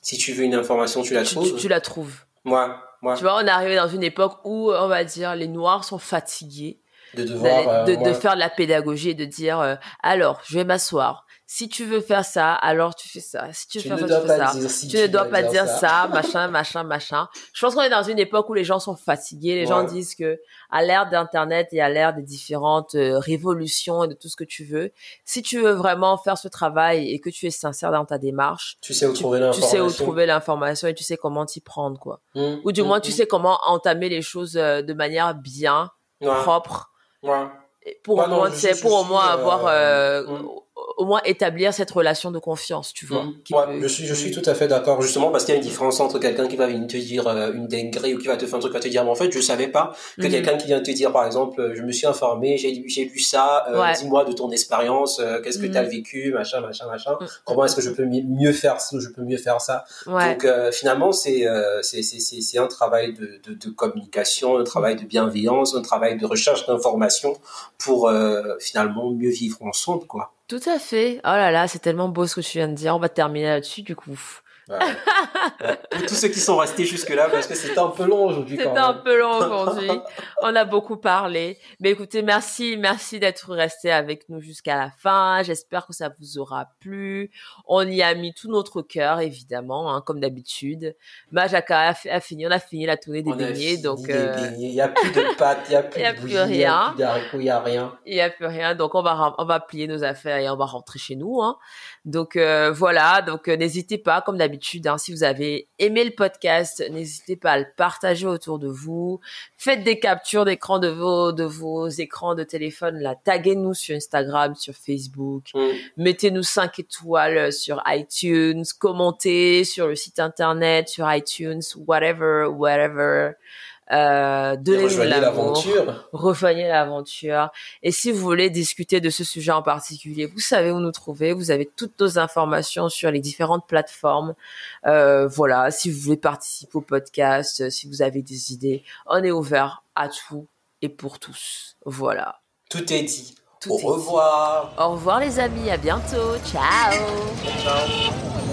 si tu veux une information tu la trouves. tu, tu la trouves. Moi moi. Tu vois on est arrivé dans une époque où on va dire les noirs sont fatigués de devoir de, de, faire de la pédagogie et de dire euh, alors je vais m'asseoir. Si tu veux faire ça alors tu fais ça. Si tu veux faire ça tu fais ça. si tu, ne dois pas dire ça. machin machin machin. Je pense qu'on est dans une époque où les gens sont fatigués. Les gens disent que à l'ère d'internet et à l'ère des différentes euh, révolutions et de tout ce que tu veux si tu veux vraiment faire ce travail et que tu es sincère dans ta démarche tu sais où trouver l'information tu sais où trouver l'information et tu sais comment t'y prendre quoi. Mmh, ou du moins mmh, tu mmh. sais comment entamer les choses euh, de manière bien propre pour, au moins, pour au moins avoir euh, mm au moins établir cette relation de confiance, tu vois. Mmh. ouais, je suis, je suis tout à fait d'accord, justement, parce qu'il y a une différence entre quelqu'un qui va venir te dire euh, une dinguerie ou qui va te faire un truc, va te dire, mais en fait, je savais pas que mmh. quelqu'un qui vient te dire, par exemple, je me suis informé, j'ai j'ai lu ça, euh, dis-moi de ton expérience, euh, qu'est-ce que mmh. tu as vécu, machin, machin, machin. Comment est-ce que je peux mieux faire ça, je peux mieux faire ça? Donc finalement, c'est c'est c'est c'est un travail de, de, de communication, un travail de bienveillance, un travail de recherche d'information pour finalement mieux vivre ensemble, quoi. Tout à fait. Oh là là, c'est tellement beau ce que tu viens de dire. On va terminer là-dessus, du coup. Pour tous ceux qui sont restés jusque-là, parce que c'était un peu long aujourd'hui. C'était un peu long aujourd'hui. On a beaucoup parlé. Mais écoutez, merci, merci d'être resté avec nous jusqu'à la fin. J'espère que ça vous aura plu. On y a mis tout notre cœur, évidemment, hein, comme d'habitude. Majaka a, fini, on a fini la tournée des beignets. donc, euh, il n'y a plus de pâtes, il n'y a plus (laughs) de bougies, il n'y a plus d'haricots, il n'y a rien. Il n'y a plus rien. Donc, on va, on va plier nos affaires et on va rentrer chez nous. Hein. Donc, euh, voilà. Donc, euh, n'hésitez pas, comme d'habitude, hein, si vous avez aimé le podcast, n'hésitez pas à le partager autour de vous. Faites des captures d'écran de vos, de vos écrans de téléphone. Là, taguez-nous sur Instagram, sur Facebook. Mm. Mettez-nous 5 étoiles sur iTunes. Commentez sur le site internet, sur iTunes, whatever, whatever. Euh, donnez-nous l'aventure. Rejoignez l'aventure. Et si vous voulez discuter de ce sujet en particulier, vous savez où nous trouver. Vous avez toutes nos informations sur les différentes plateformes. Euh, voilà. Si vous voulez participer au podcast, si vous avez des idées, on est ouvert à tout et pour tous. Voilà. Tout est dit. au revoir. Au revoir les amis. À bientôt. Ciao. Ciao.